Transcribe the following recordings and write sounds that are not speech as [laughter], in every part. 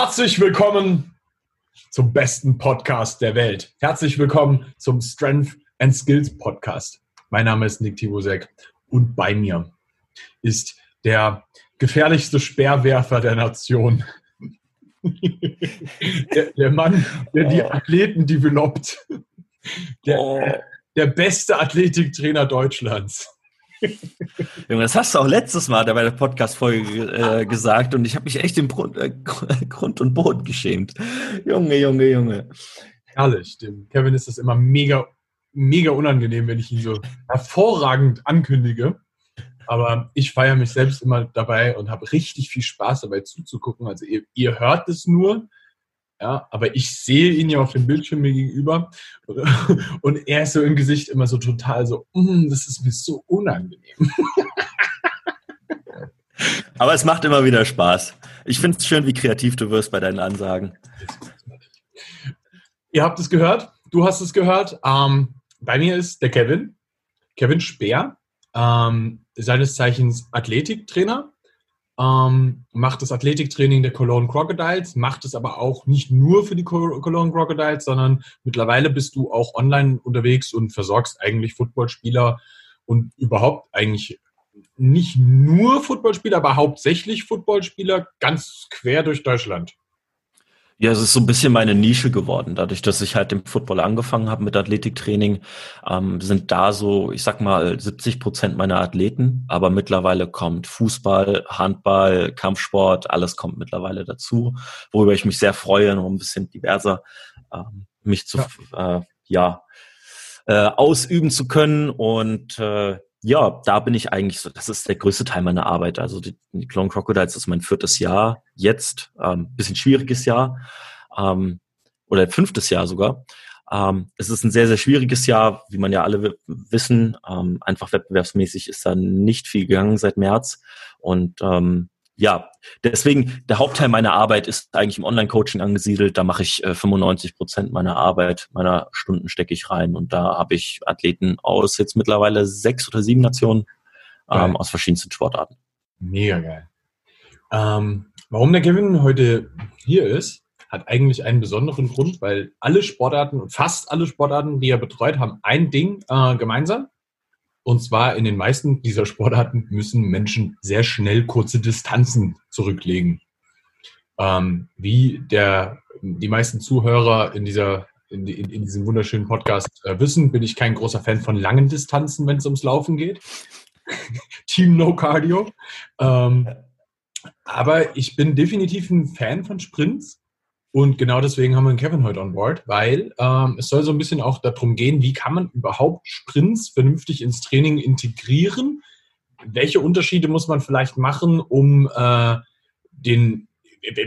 Herzlich willkommen zum besten Podcast der Welt. Herzlich willkommen zum Strength and Skills Podcast. Mein Name ist Nick Tibusek und bei mir ist der gefährlichste Speerwerfer der Nation. [laughs] der, der, Mann, der die oh. Athleten developt. Der, oh. der beste Athletiktrainer Deutschlands. Junge, das hast du auch letztes Mal bei der Podcast-Folge äh, gesagt und ich habe mich echt im Grund, äh, [laughs] Grund und Boden geschämt. Junge, Junge, Junge. Herrlich. Dem Kevin ist das immer mega, mega unangenehm, wenn ich ihn so hervorragend ankündige. Aber ich feiere mich selbst immer dabei und habe richtig viel Spaß dabei zuzugucken. Also ihr, ihr hört es nur, ja, aber ich sehe ihn ja auf dem Bildschirm mir gegenüber [laughs] und er ist so im Gesicht immer so total so, mm, das ist mir so unangenehm. [laughs] Aber es macht immer wieder Spaß. Ich finde es schön, wie kreativ du wirst bei deinen Ansagen. Ihr habt es gehört, du hast es gehört. Ähm, bei mir ist der Kevin, Kevin Speer, ähm, seines Zeichens Athletiktrainer ähm, macht das Athletiktraining der Cologne Crocodiles, macht es aber auch nicht nur für die Cologne Crocodiles, sondern mittlerweile bist du auch online unterwegs und versorgst eigentlich Footballspieler und überhaupt eigentlich nicht nur Footballspieler, aber hauptsächlich Footballspieler ganz quer durch Deutschland. Ja, es ist so ein bisschen meine Nische geworden. Dadurch, dass ich halt im Football angefangen habe mit Athletiktraining, ähm, sind da so, ich sag mal, 70 Prozent meiner Athleten. Aber mittlerweile kommt Fußball, Handball, Kampfsport, alles kommt mittlerweile dazu, worüber ich mich sehr freue, noch ein bisschen diverser ähm, mich zu, ja, äh, ja äh, ausüben zu können und äh, ja, da bin ich eigentlich so, das ist der größte Teil meiner Arbeit. Also die, die Clone Crocodiles ist mein viertes Jahr jetzt, ähm, bisschen schwieriges Jahr ähm, oder fünftes Jahr sogar. Ähm, es ist ein sehr, sehr schwieriges Jahr, wie man ja alle wissen. Ähm, einfach wettbewerbsmäßig ist da nicht viel gegangen seit März. Und ähm, ja, deswegen, der Hauptteil meiner Arbeit ist eigentlich im Online-Coaching angesiedelt. Da mache ich äh, 95 Prozent meiner Arbeit, meiner Stunden stecke ich rein. Und da habe ich Athleten aus jetzt mittlerweile sechs oder sieben Nationen ähm, aus verschiedensten Sportarten. Mega geil. Ähm, warum der Kevin heute hier ist, hat eigentlich einen besonderen Grund, weil alle Sportarten und fast alle Sportarten, die er betreut, haben ein Ding äh, gemeinsam. Und zwar in den meisten dieser Sportarten müssen Menschen sehr schnell kurze Distanzen zurücklegen. Ähm, wie der, die meisten Zuhörer in, dieser, in, in, in diesem wunderschönen Podcast äh, wissen, bin ich kein großer Fan von langen Distanzen, wenn es ums Laufen geht. [laughs] Team No Cardio. Ähm, aber ich bin definitiv ein Fan von Sprints und genau deswegen haben wir den Kevin heute on board, weil ähm, es soll so ein bisschen auch darum gehen, wie kann man überhaupt Sprints vernünftig ins Training integrieren? Welche Unterschiede muss man vielleicht machen, um äh, den,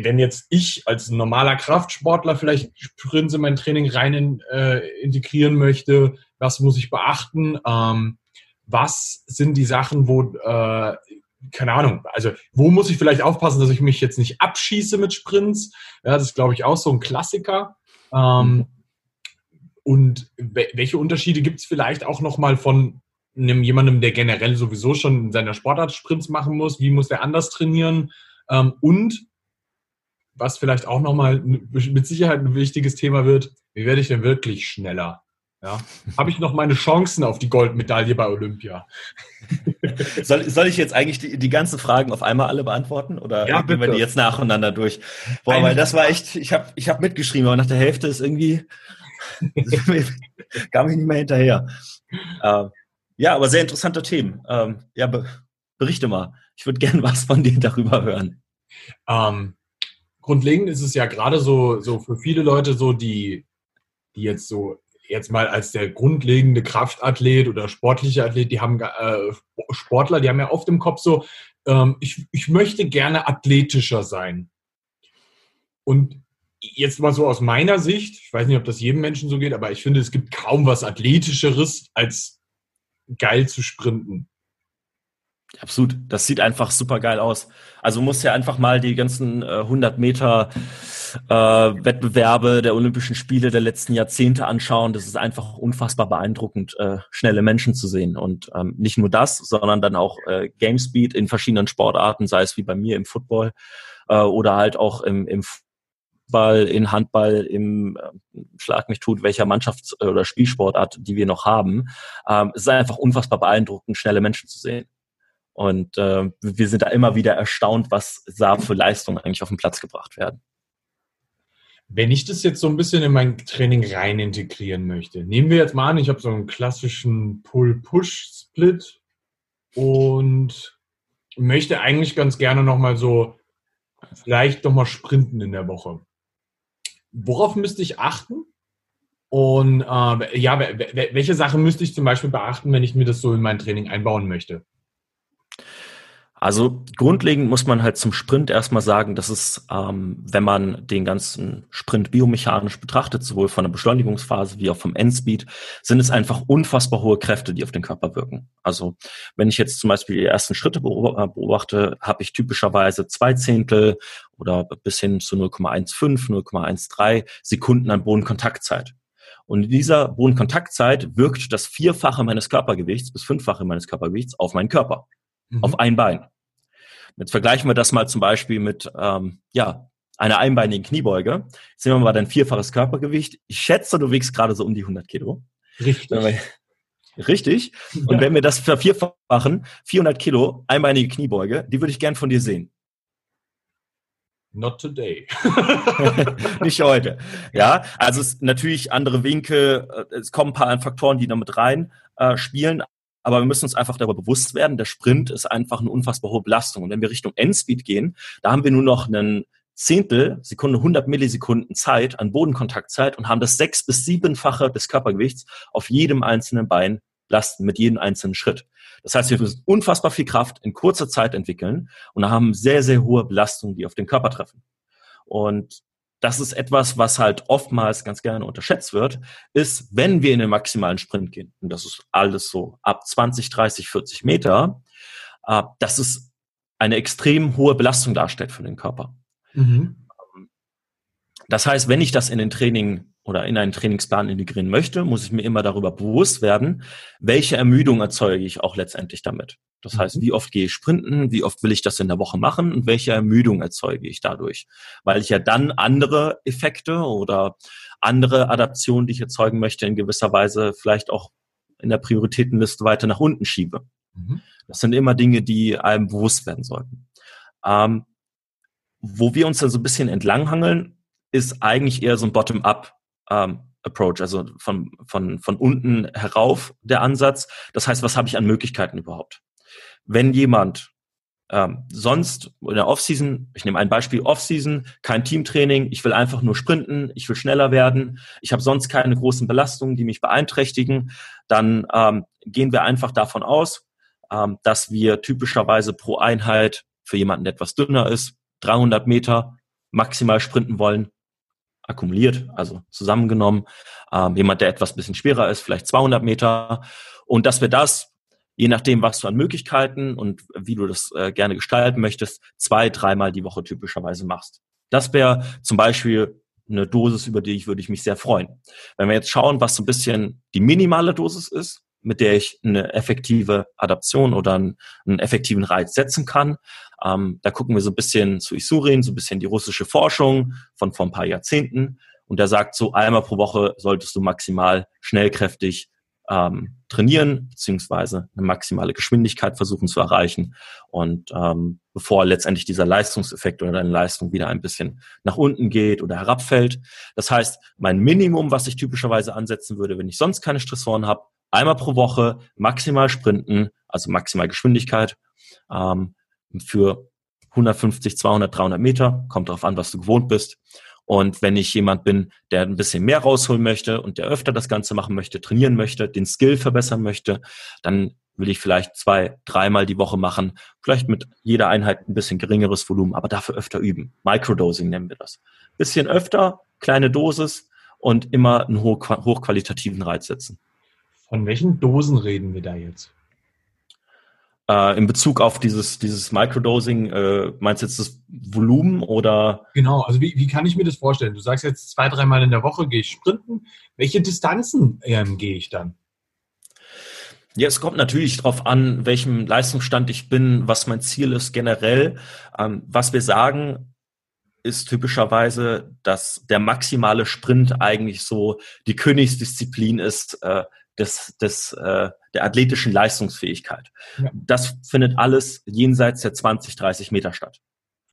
wenn jetzt ich als normaler Kraftsportler vielleicht Sprints in mein Training rein in, äh, integrieren möchte, was muss ich beachten? Ähm, was sind die Sachen, wo äh, keine Ahnung, also wo muss ich vielleicht aufpassen, dass ich mich jetzt nicht abschieße mit Sprints? Ja, das ist, glaube ich, auch so ein Klassiker. Ähm, mhm. und welche Unterschiede gibt es vielleicht auch nochmal von einem, jemandem, der generell sowieso schon in seiner Sportart Sprints machen muss? Wie muss der anders trainieren? Ähm, und was vielleicht auch nochmal mit Sicherheit ein wichtiges Thema wird, wie werde ich denn wirklich schneller? Ja. Habe ich noch meine Chancen auf die Goldmedaille bei Olympia? [laughs] soll, soll ich jetzt eigentlich die, die ganzen Fragen auf einmal alle beantworten? Oder ja, gehen wir die jetzt nacheinander durch? Boah, weil das war echt, ich habe ich hab mitgeschrieben, aber nach der Hälfte ist irgendwie, [laughs] kam ich nicht mehr hinterher. Ähm, ja, aber sehr interessante Themen. Ähm, ja, be berichte mal. Ich würde gerne [laughs] was von dir darüber hören. Ähm, grundlegend ist es ja gerade so, so für viele Leute so, die, die jetzt so jetzt mal als der grundlegende Kraftathlet oder sportliche Athlet, die haben äh, Sportler, die haben ja oft im Kopf so, ähm, ich, ich möchte gerne athletischer sein. Und jetzt mal so aus meiner Sicht, ich weiß nicht, ob das jedem Menschen so geht, aber ich finde, es gibt kaum was athletischeres als geil zu sprinten. Absolut. Das sieht einfach super geil aus. Also musst ja einfach mal die ganzen äh, 100 Meter äh, Wettbewerbe der Olympischen Spiele der letzten Jahrzehnte anschauen. Das ist einfach unfassbar beeindruckend, äh, schnelle Menschen zu sehen. Und ähm, nicht nur das, sondern dann auch äh, Gamespeed in verschiedenen Sportarten, sei es wie bei mir im Football äh, oder halt auch im, im Fußball, in Handball, im äh, Schlag mich tut, welcher Mannschafts- oder Spielsportart, die wir noch haben. Ähm, es ist einfach unfassbar beeindruckend, schnelle Menschen zu sehen. Und äh, wir sind da immer wieder erstaunt, was da für Leistungen eigentlich auf den Platz gebracht werden. Wenn ich das jetzt so ein bisschen in mein Training rein integrieren möchte, nehmen wir jetzt mal an, ich habe so einen klassischen Pull-Push-Split und möchte eigentlich ganz gerne nochmal so, vielleicht nochmal sprinten in der Woche. Worauf müsste ich achten? Und äh, ja, welche Sachen müsste ich zum Beispiel beachten, wenn ich mir das so in mein Training einbauen möchte? Also grundlegend muss man halt zum Sprint erstmal sagen, dass es, ähm, wenn man den ganzen Sprint biomechanisch betrachtet, sowohl von der Beschleunigungsphase wie auch vom Endspeed, sind es einfach unfassbar hohe Kräfte, die auf den Körper wirken. Also wenn ich jetzt zum Beispiel die ersten Schritte äh, beobachte, habe ich typischerweise zwei Zehntel oder bis hin zu 0,15, 0,13 Sekunden an Bodenkontaktzeit. Und in dieser Bodenkontaktzeit wirkt das Vierfache meines Körpergewichts bis Fünffache meines Körpergewichts auf meinen Körper mhm. auf ein Bein. Jetzt vergleichen wir das mal zum Beispiel mit ähm, ja, einer einbeinigen Kniebeuge. Jetzt nehmen wir mal dein vierfaches Körpergewicht. Ich schätze, du wiegst gerade so um die 100 Kilo. Richtig. Richtig. Und ja. wenn wir das vervierfachen, 400 Kilo, einbeinige Kniebeuge, die würde ich gern von dir sehen. Not today. [laughs] [laughs] Nicht heute. Ja, also es ist natürlich andere Winkel, äh, es kommen ein paar Faktoren, die damit rein äh, spielen, aber wir müssen uns einfach darüber bewusst werden, der Sprint ist einfach eine unfassbar hohe Belastung. Und wenn wir Richtung Endspeed gehen, da haben wir nur noch einen Zehntel Sekunde, 100 Millisekunden Zeit an Bodenkontaktzeit und haben das sechs- bis siebenfache des Körpergewichts auf jedem einzelnen Bein lasten, mit jedem einzelnen Schritt. Das heißt, wir müssen unfassbar viel Kraft in kurzer Zeit entwickeln und haben sehr, sehr hohe Belastungen, die auf den Körper treffen. Und das ist etwas, was halt oftmals ganz gerne unterschätzt wird, ist, wenn wir in den maximalen Sprint gehen, und das ist alles so ab 20, 30, 40 Meter, äh, dass es eine extrem hohe Belastung darstellt für den Körper. Mhm. Das heißt, wenn ich das in den Training oder in einen Trainingsplan integrieren möchte, muss ich mir immer darüber bewusst werden, welche Ermüdung erzeuge ich auch letztendlich damit. Das heißt, mhm. wie oft gehe ich sprinten, wie oft will ich das in der Woche machen und welche Ermüdung erzeuge ich dadurch. Weil ich ja dann andere Effekte oder andere Adaptionen, die ich erzeugen möchte, in gewisser Weise vielleicht auch in der Prioritätenliste weiter nach unten schiebe. Mhm. Das sind immer Dinge, die einem bewusst werden sollten. Ähm, wo wir uns dann so ein bisschen entlanghangeln, ist eigentlich eher so ein Bottom-up ähm, Approach, also von, von, von unten herauf der Ansatz. Das heißt, was habe ich an Möglichkeiten überhaupt? Wenn jemand ähm, sonst in der Offseason, ich nehme ein Beispiel Offseason, kein Teamtraining, ich will einfach nur sprinten, ich will schneller werden, ich habe sonst keine großen Belastungen, die mich beeinträchtigen, dann ähm, gehen wir einfach davon aus, ähm, dass wir typischerweise pro Einheit für jemanden, der etwas dünner ist, 300 Meter maximal sprinten wollen, akkumuliert, also zusammengenommen. Ähm, jemand, der etwas bisschen schwerer ist, vielleicht 200 Meter. Und dass wir das, je nachdem, was du an Möglichkeiten und wie du das äh, gerne gestalten möchtest, zwei, dreimal die Woche typischerweise machst. Das wäre zum Beispiel eine Dosis, über die ich würde ich mich sehr freuen. Wenn wir jetzt schauen, was so ein bisschen die minimale Dosis ist, mit der ich eine effektive Adaption oder einen, einen effektiven Reiz setzen kann. Ähm, da gucken wir so ein bisschen zu Isurin, so ein bisschen die russische Forschung von vor ein paar Jahrzehnten. Und der sagt so, einmal pro Woche solltest du maximal schnellkräftig ähm, trainieren, beziehungsweise eine maximale Geschwindigkeit versuchen zu erreichen. Und ähm, bevor letztendlich dieser Leistungseffekt oder deine Leistung wieder ein bisschen nach unten geht oder herabfällt. Das heißt, mein Minimum, was ich typischerweise ansetzen würde, wenn ich sonst keine Stressoren habe, einmal pro Woche maximal sprinten, also maximal Geschwindigkeit ähm, für 150, 200, 300 Meter, kommt darauf an, was du gewohnt bist. Und wenn ich jemand bin, der ein bisschen mehr rausholen möchte und der öfter das Ganze machen möchte, trainieren möchte, den Skill verbessern möchte, dann will ich vielleicht zwei, dreimal die Woche machen, vielleicht mit jeder Einheit ein bisschen geringeres Volumen, aber dafür öfter üben. Microdosing nennen wir das. Bisschen öfter, kleine Dosis und immer einen hochqualitativen Reiz setzen. Von welchen Dosen reden wir da jetzt? Äh, in Bezug auf dieses, dieses Microdosing, äh, meinst du jetzt das Volumen oder? Genau, also wie, wie kann ich mir das vorstellen? Du sagst jetzt zwei, dreimal in der Woche gehe ich sprinten. Welche Distanzen ähm, gehe ich dann? Ja, es kommt natürlich darauf an, welchem Leistungsstand ich bin, was mein Ziel ist generell. Ähm, was wir sagen, ist typischerweise, dass der maximale Sprint eigentlich so die Königsdisziplin ist äh, des, des, äh, der athletischen Leistungsfähigkeit. Ja. Das findet alles jenseits der 20, 30 Meter statt.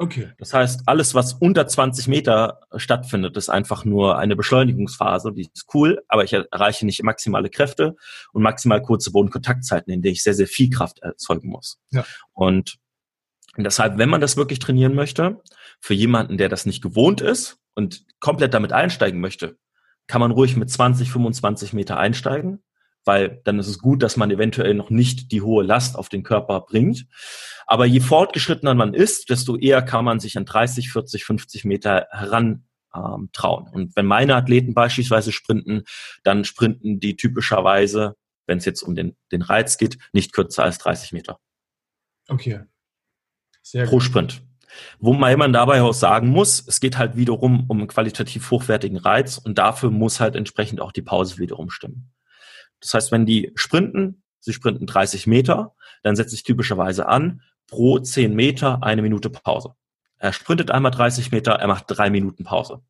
Okay. Das heißt, alles, was unter 20 Meter stattfindet, ist einfach nur eine Beschleunigungsphase, die ist cool, aber ich erreiche nicht maximale Kräfte und maximal kurze Bodenkontaktzeiten, in denen ich sehr, sehr viel Kraft erzeugen muss. Ja. Und deshalb, wenn man das wirklich trainieren möchte, für jemanden, der das nicht gewohnt ist und komplett damit einsteigen möchte, kann man ruhig mit 20, 25 Meter einsteigen weil dann ist es gut, dass man eventuell noch nicht die hohe Last auf den Körper bringt. Aber je fortgeschrittener man ist, desto eher kann man sich an 30, 40, 50 Meter heran ähm, trauen. Und wenn meine Athleten beispielsweise sprinten, dann sprinten die typischerweise, wenn es jetzt um den, den Reiz geht, nicht kürzer als 30 Meter. Okay. Sehr Pro gut. Sprint. Wo man dabei auch sagen muss, es geht halt wiederum um einen qualitativ hochwertigen Reiz und dafür muss halt entsprechend auch die Pause wiederum stimmen. Das heißt, wenn die sprinten, sie sprinten 30 Meter, dann setze ich typischerweise an, pro 10 Meter eine Minute Pause. Er sprintet einmal 30 Meter, er macht drei Minuten Pause.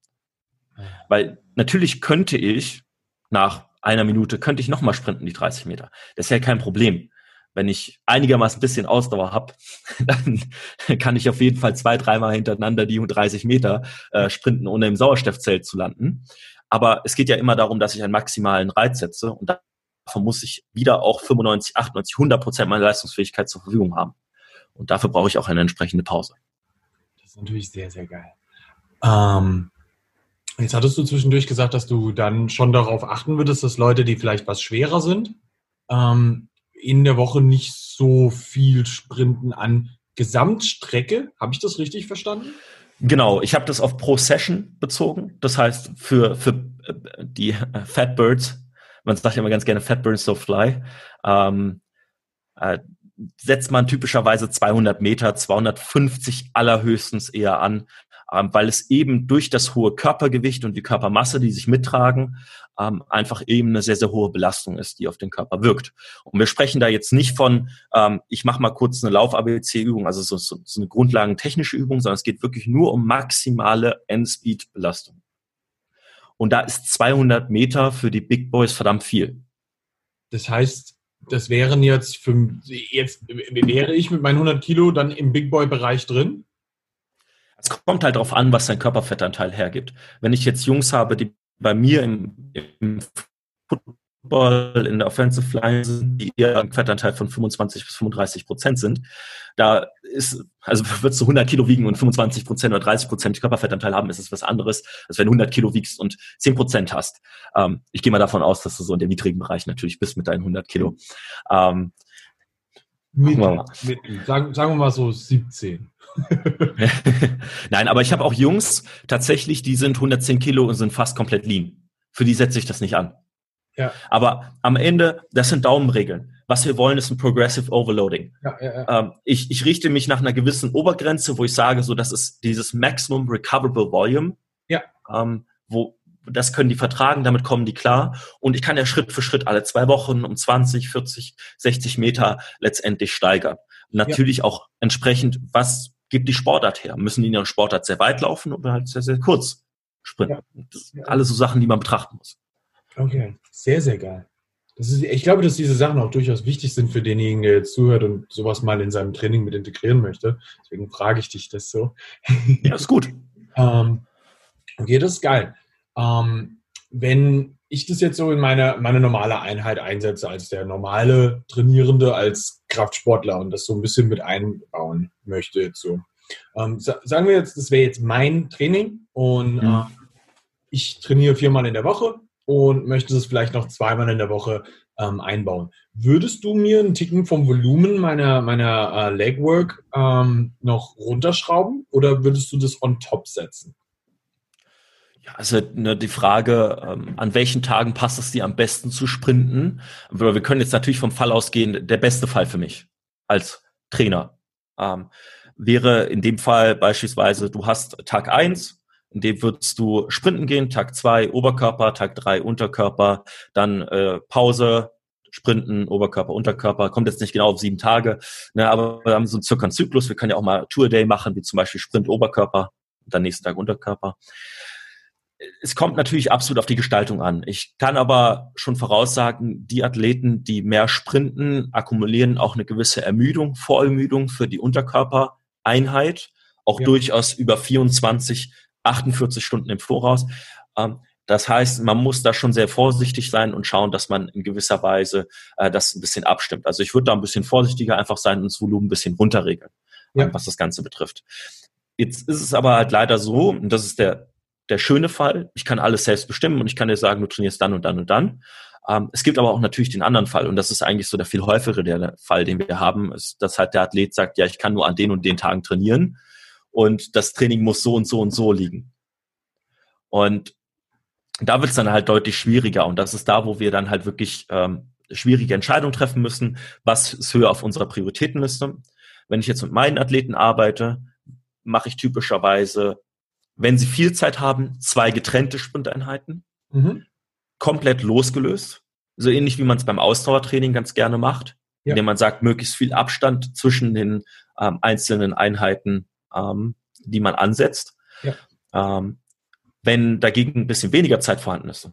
Weil natürlich könnte ich nach einer Minute, könnte ich nochmal sprinten, die 30 Meter. Das ist ja kein Problem. Wenn ich einigermaßen ein bisschen Ausdauer habe, [laughs] dann kann ich auf jeden Fall zwei, dreimal hintereinander die 30 Meter äh, sprinten, ohne im Sauerstoffzelt zu landen. Aber es geht ja immer darum, dass ich einen maximalen Reiz setze und davon muss ich wieder auch 95, 98, 100 Prozent meiner Leistungsfähigkeit zur Verfügung haben. Und dafür brauche ich auch eine entsprechende Pause. Das ist natürlich sehr, sehr geil. Ähm, jetzt hattest du zwischendurch gesagt, dass du dann schon darauf achten würdest, dass Leute, die vielleicht was schwerer sind, ähm, in der Woche nicht so viel sprinten an Gesamtstrecke. Habe ich das richtig verstanden? Genau, ich habe das auf pro Session bezogen. Das heißt, für, für äh, die Fat Birds man sagt ja immer ganz gerne Fat Burns So Fly, ähm, äh, setzt man typischerweise 200 Meter, 250 allerhöchstens eher an, ähm, weil es eben durch das hohe Körpergewicht und die Körpermasse, die sich mittragen, ähm, einfach eben eine sehr, sehr hohe Belastung ist, die auf den Körper wirkt. Und wir sprechen da jetzt nicht von, ähm, ich mache mal kurz eine Lauf-ABC-Übung, also so, so, so eine grundlagentechnische Übung, sondern es geht wirklich nur um maximale Endspeed-Belastung. Und da ist 200 Meter für die Big Boys verdammt viel. Das heißt, das wären jetzt, für, jetzt wäre ich mit meinen 100 Kilo dann im Big Boy Bereich drin? Es kommt halt darauf an, was dein Körperfettanteil hergibt. Wenn ich jetzt Jungs habe, die bei mir im, im Football in der Offensive Line sind, die eher einen Fettanteil von 25 bis 35 Prozent sind. Da ist, also [laughs] würdest du 100 Kilo wiegen und 25 Prozent oder 30 Prozent Körperfettanteil haben, ist es was anderes, als wenn du 100 Kilo wiegst und 10 Prozent hast. Ähm, ich gehe mal davon aus, dass du so in dem niedrigen Bereich natürlich bist mit deinen 100 Kilo. Ähm, mit, mit, sagen, sagen wir mal so 17. [laughs] Nein, aber ich habe auch Jungs tatsächlich, die sind 110 Kilo und sind fast komplett lean. Für die setze ich das nicht an. Ja. Aber am Ende, das sind Daumenregeln. Was wir wollen, ist ein Progressive Overloading. Ja, ja, ja. Ähm, ich, ich richte mich nach einer gewissen Obergrenze, wo ich sage, so das ist dieses Maximum Recoverable Volume. Ja. Ähm, wo, das können die vertragen, damit kommen die klar. Und ich kann ja Schritt für Schritt alle zwei Wochen um 20, 40, 60 Meter letztendlich steigern. natürlich auch entsprechend, was gibt die Sportart her? Müssen die in ihrer Sportart sehr weit laufen oder halt sehr, sehr kurz sprinten? Das sind alles so Sachen, die man betrachten muss. Okay, sehr, sehr geil. Das ist, ich glaube, dass diese Sachen auch durchaus wichtig sind für denjenigen, der jetzt zuhört und sowas mal in seinem Training mit integrieren möchte. Deswegen frage ich dich das so. [laughs] Ja, ist gut. ähm, okay, das ist geil. Ähm, wenn ich das jetzt so in meine, meine normale Einheit einsetze, als der normale Trainierende, als Kraftsportler und das so ein bisschen mit einbauen möchte, jetzt so. Ähm, sagen wir jetzt, das wäre jetzt mein Training und mhm. äh, ich trainiere viermal in der Woche und möchtest es vielleicht noch zweimal in der Woche ähm, einbauen. Würdest du mir einen Ticken vom Volumen meiner, meiner äh, Legwork ähm, noch runterschrauben oder würdest du das on top setzen? Also ne, die Frage, ähm, an welchen Tagen passt es dir am besten zu sprinten? Wir können jetzt natürlich vom Fall ausgehen, der beste Fall für mich als Trainer ähm, wäre in dem Fall beispielsweise, du hast Tag eins in dem würdest du sprinten gehen, Tag zwei Oberkörper, Tag drei Unterkörper, dann äh, Pause, Sprinten, Oberkörper, Unterkörper, kommt jetzt nicht genau auf sieben Tage, ne, aber wir haben so einen circa einen Zyklus, wir können ja auch mal Tour Day machen, wie zum Beispiel Sprint Oberkörper, dann nächsten Tag Unterkörper. Es kommt natürlich absolut auf die Gestaltung an. Ich kann aber schon voraussagen, die Athleten, die mehr sprinten, akkumulieren auch eine gewisse Ermüdung, Vorermüdung für die Unterkörpereinheit, auch ja. durchaus über 24, 48 Stunden im Voraus. Ähm, das heißt, man muss da schon sehr vorsichtig sein und schauen, dass man in gewisser Weise äh, das ein bisschen abstimmt. Also ich würde da ein bisschen vorsichtiger einfach sein und das Volumen ein bisschen runterregeln, ja. was das Ganze betrifft. Jetzt ist es aber halt leider so, und das ist der, der schöne Fall, ich kann alles selbst bestimmen und ich kann dir sagen, du trainierst dann und dann und dann. Ähm, es gibt aber auch natürlich den anderen Fall und das ist eigentlich so der viel häufigere der Fall, den wir haben, ist, dass halt der Athlet sagt, ja, ich kann nur an den und den Tagen trainieren und das Training muss so und so und so liegen. Und da wird es dann halt deutlich schwieriger und das ist da, wo wir dann halt wirklich ähm, schwierige Entscheidungen treffen müssen, was ist höher auf unserer Prioritätenliste. Wenn ich jetzt mit meinen Athleten arbeite, mache ich typischerweise, wenn sie viel Zeit haben, zwei getrennte Sprinteinheiten, mhm. komplett losgelöst, so ähnlich wie man es beim Ausdauertraining ganz gerne macht, ja. indem man sagt, möglichst viel Abstand zwischen den ähm, einzelnen Einheiten, ähm, die man ansetzt. Ja. Ähm, wenn dagegen ein bisschen weniger Zeit vorhanden ist,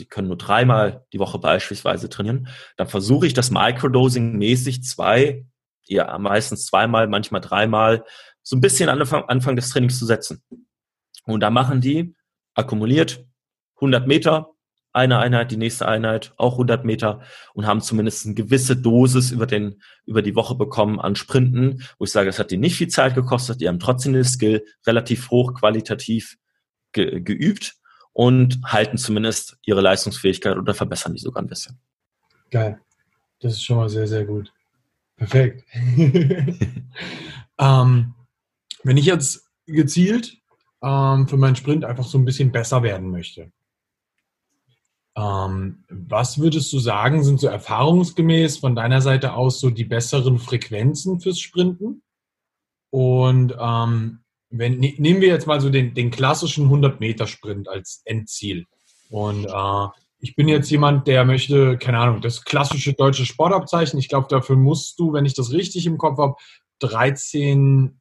Sie können nur dreimal die Woche beispielsweise trainieren, dann versuche ich das Microdosing mäßig zwei, ja meistens zweimal, manchmal dreimal, so ein bisschen an Anfang, Anfang des Trainings zu setzen. Und da machen die akkumuliert 100 Meter, eine Einheit, die nächste Einheit, auch 100 Meter und haben zumindest eine gewisse Dosis über den, über die Woche bekommen an Sprinten, wo ich sage, es hat die nicht viel Zeit gekostet, die haben trotzdem den Skill relativ hoch qualitativ ge geübt und halten zumindest ihre Leistungsfähigkeit oder verbessern die sogar ein bisschen. Geil. Das ist schon mal sehr, sehr gut. Perfekt. [laughs] ähm, wenn ich jetzt gezielt ähm, für meinen Sprint einfach so ein bisschen besser werden möchte, ähm, was würdest du sagen, sind so erfahrungsgemäß von deiner Seite aus so die besseren Frequenzen fürs Sprinten? Und ähm, wenn, ne, nehmen wir jetzt mal so den, den klassischen 100-Meter-Sprint als Endziel. Und äh, ich bin jetzt jemand, der möchte, keine Ahnung, das klassische deutsche Sportabzeichen. Ich glaube, dafür musst du, wenn ich das richtig im Kopf habe, 13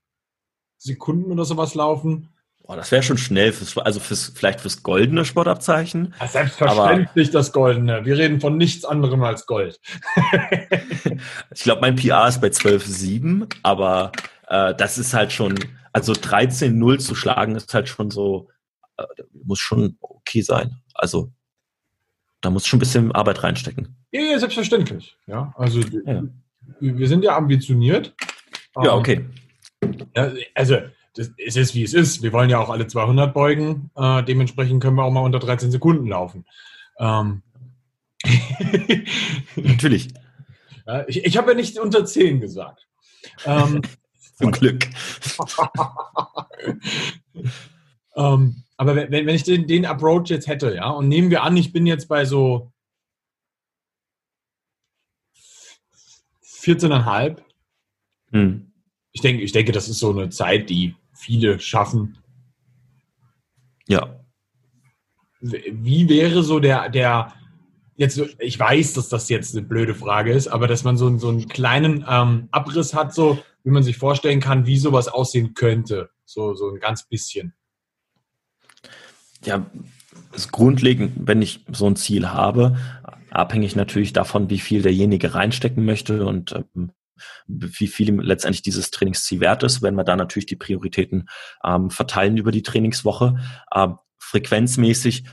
Sekunden oder sowas laufen. Boah, das wäre schon schnell, fürs, also fürs, vielleicht fürs goldene Sportabzeichen. Ja, selbstverständlich das goldene. Wir reden von nichts anderem als Gold. [laughs] ich glaube, mein PR ist bei 12,7, aber äh, das ist halt schon, also 13-0 zu schlagen ist halt schon so, äh, muss schon okay sein. Also da muss schon ein bisschen Arbeit reinstecken. Ja, ja selbstverständlich. Ja, also ja. wir sind ja ambitioniert. Ja, ähm, okay. Also es ist wie es ist. Wir wollen ja auch alle 200 beugen. Äh, dementsprechend können wir auch mal unter 13 Sekunden laufen. Ähm. [laughs] Natürlich. Ja, ich ich habe ja nicht unter 10 gesagt. Ähm, [laughs] Zum Glück. [laughs] ähm, aber wenn, wenn ich den, den Approach jetzt hätte, ja, und nehmen wir an, ich bin jetzt bei so 14,5. Hm. Ich denke, ich denke, das ist so eine Zeit, die viele schaffen. Ja. Wie wäre so der, der, jetzt, ich weiß, dass das jetzt eine blöde Frage ist, aber dass man so, so einen kleinen ähm, Abriss hat, so wie man sich vorstellen kann, wie sowas aussehen könnte. So, so ein ganz bisschen. Ja, das ist grundlegend, wenn ich so ein Ziel habe, abhängig natürlich davon, wie viel derjenige reinstecken möchte und ähm, wie viel ihm letztendlich dieses Trainingsziel wert ist, wenn wir da natürlich die Prioritäten ähm, verteilen über die Trainingswoche. Ähm, frequenzmäßig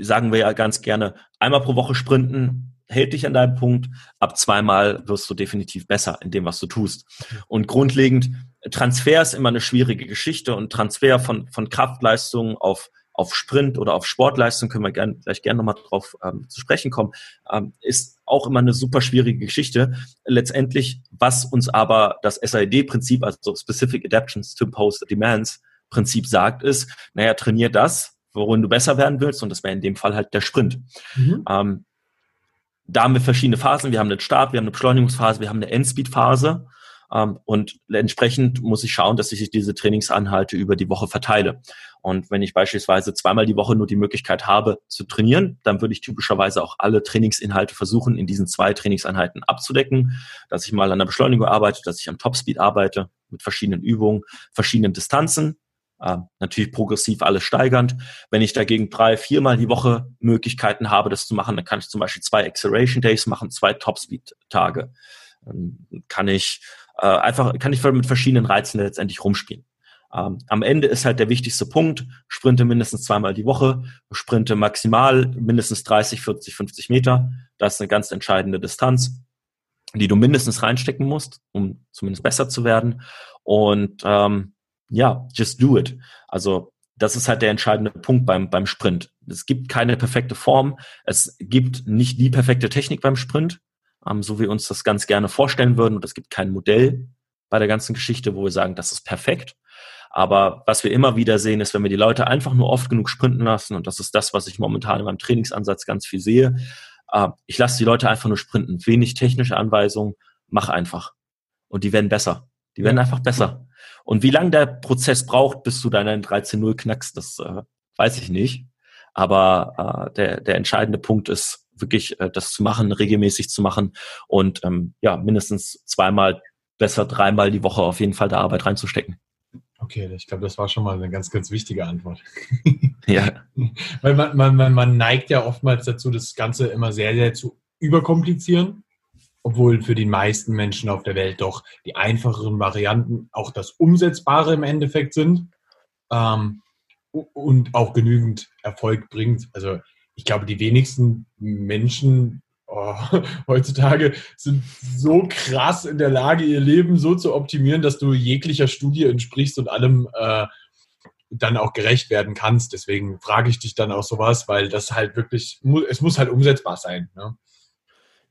sagen wir ja ganz gerne, einmal pro Woche sprinten, hält dich an deinem Punkt. Ab zweimal wirst du definitiv besser in dem, was du tust. Und grundlegend, Transfer ist immer eine schwierige Geschichte und Transfer von, von Kraftleistung auf auf Sprint oder auf Sportleistung können wir gern, gleich gerne nochmal drauf ähm, zu sprechen kommen, ähm, ist auch immer eine super schwierige Geschichte. Letztendlich, was uns aber das SID-Prinzip, also Specific Adaptions to Post Demands Prinzip sagt, ist, naja, trainier das, worin du besser werden willst und das wäre in dem Fall halt der Sprint. Mhm. Ähm, da haben wir verschiedene Phasen. Wir haben einen Start, wir haben eine Beschleunigungsphase, wir haben eine Endspeed-Phase. Ähm, und entsprechend muss ich schauen, dass ich diese Trainingsanhalte über die Woche verteile. Und wenn ich beispielsweise zweimal die Woche nur die Möglichkeit habe zu trainieren, dann würde ich typischerweise auch alle Trainingsinhalte versuchen, in diesen zwei Trainingseinheiten abzudecken, dass ich mal an der Beschleunigung arbeite, dass ich am Topspeed arbeite mit verschiedenen Übungen, verschiedenen Distanzen, Äh, natürlich progressiv alles steigernd. Wenn ich dagegen drei, viermal die Woche Möglichkeiten habe, das zu machen, dann kann ich zum Beispiel zwei Acceleration Days machen, zwei Topspeed-Tage. Dann kann ich äh, einfach, kann ich mit verschiedenen Reizen letztendlich rumspielen. Ähm, am Ende ist halt der wichtigste Punkt, sprinte mindestens zweimal die Woche, sprinte maximal mindestens 30, 40, 50 Meter. Das ist eine ganz entscheidende Distanz, die du mindestens reinstecken musst, um zumindest besser zu werden. Und ähm, ja, just do it. Also das ist halt der entscheidende Punkt beim, beim Sprint. Es gibt keine perfekte Form. Es gibt nicht die perfekte Technik beim Sprint, ähm, so wie wir uns das ganz gerne vorstellen würden. Und es gibt kein Modell bei der ganzen Geschichte, wo wir sagen, das ist perfekt. Aber was wir immer wieder sehen, ist, wenn wir die Leute einfach nur oft genug sprinten lassen, und das ist das, was ich momentan in meinem Trainingsansatz ganz viel sehe, äh, ich lasse die Leute einfach nur sprinten. Wenig technische Anweisungen, mach einfach. Und die werden besser. Die werden einfach besser. Und wie lange der Prozess braucht, bis du deine 13.0 knackst, das äh, weiß ich nicht. Aber äh, der, der entscheidende Punkt ist wirklich, äh, das zu machen, regelmäßig zu machen und ähm, ja, mindestens zweimal, besser dreimal die Woche auf jeden Fall der Arbeit reinzustecken. Okay, ich glaube, das war schon mal eine ganz, ganz wichtige Antwort. [laughs] [laughs] ja. Weil man, man, man neigt ja oftmals dazu, das Ganze immer sehr, sehr zu überkomplizieren obwohl für die meisten Menschen auf der Welt doch die einfacheren Varianten auch das Umsetzbare im Endeffekt sind ähm, und auch genügend Erfolg bringt. Also ich glaube, die wenigsten Menschen oh, [laughs] heutzutage sind so krass in der Lage, ihr Leben so zu optimieren, dass du jeglicher Studie entsprichst und allem äh, dann auch gerecht werden kannst. Deswegen frage ich dich dann auch sowas, weil das halt wirklich, es muss halt umsetzbar sein. Ne?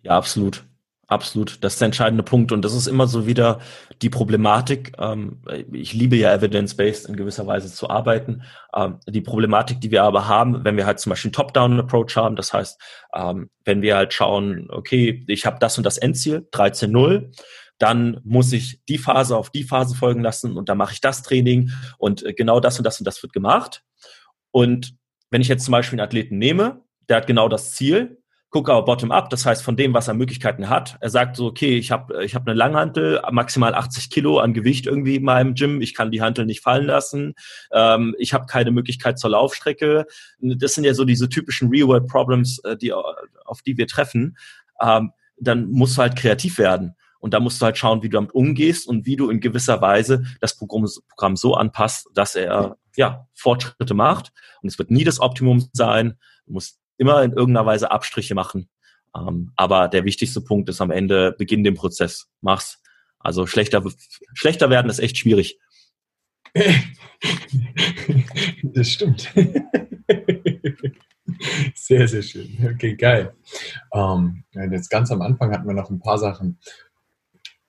Ja, absolut. Absolut, das ist der entscheidende Punkt und das ist immer so wieder die Problematik. Ähm, ich liebe ja evidence-based in gewisser Weise zu arbeiten. Ähm, die Problematik, die wir aber haben, wenn wir halt zum Beispiel einen Top-Down-Approach haben, das heißt, ähm, wenn wir halt schauen, okay, ich habe das und das Endziel, 13.0, dann muss ich die Phase auf die Phase folgen lassen und dann mache ich das Training und äh, genau das und das und das wird gemacht. Und wenn ich jetzt zum Beispiel einen Athleten nehme, der hat genau das Ziel, gucke aber bottom-up, das heißt von dem, was er Möglichkeiten hat. Er sagt so, okay, ich habe ich hab eine Langhantel, maximal 80 Kilo an Gewicht irgendwie in meinem Gym, ich kann die Hantel nicht fallen lassen, ähm, ich habe keine Möglichkeit zur Laufstrecke. Das sind ja so diese typischen Real-World-Problems, äh, die, auf die wir treffen. Ähm, dann musst du halt kreativ werden. Und da musst du halt schauen, wie du damit umgehst und wie du in gewisser Weise das Programm, Programm so anpasst, dass er ja Fortschritte macht. Und es wird nie das Optimum sein. Du musst immer in irgendeiner Weise Abstriche machen. Ähm, aber der wichtigste Punkt ist am Ende, beginn den Prozess. Mach's. Also schlechter, schlechter werden ist echt schwierig. [laughs] Das stimmt. [laughs] Sehr, sehr schön. Okay, geil. Ähm, jetzt ganz am Anfang hatten wir noch ein paar Sachen,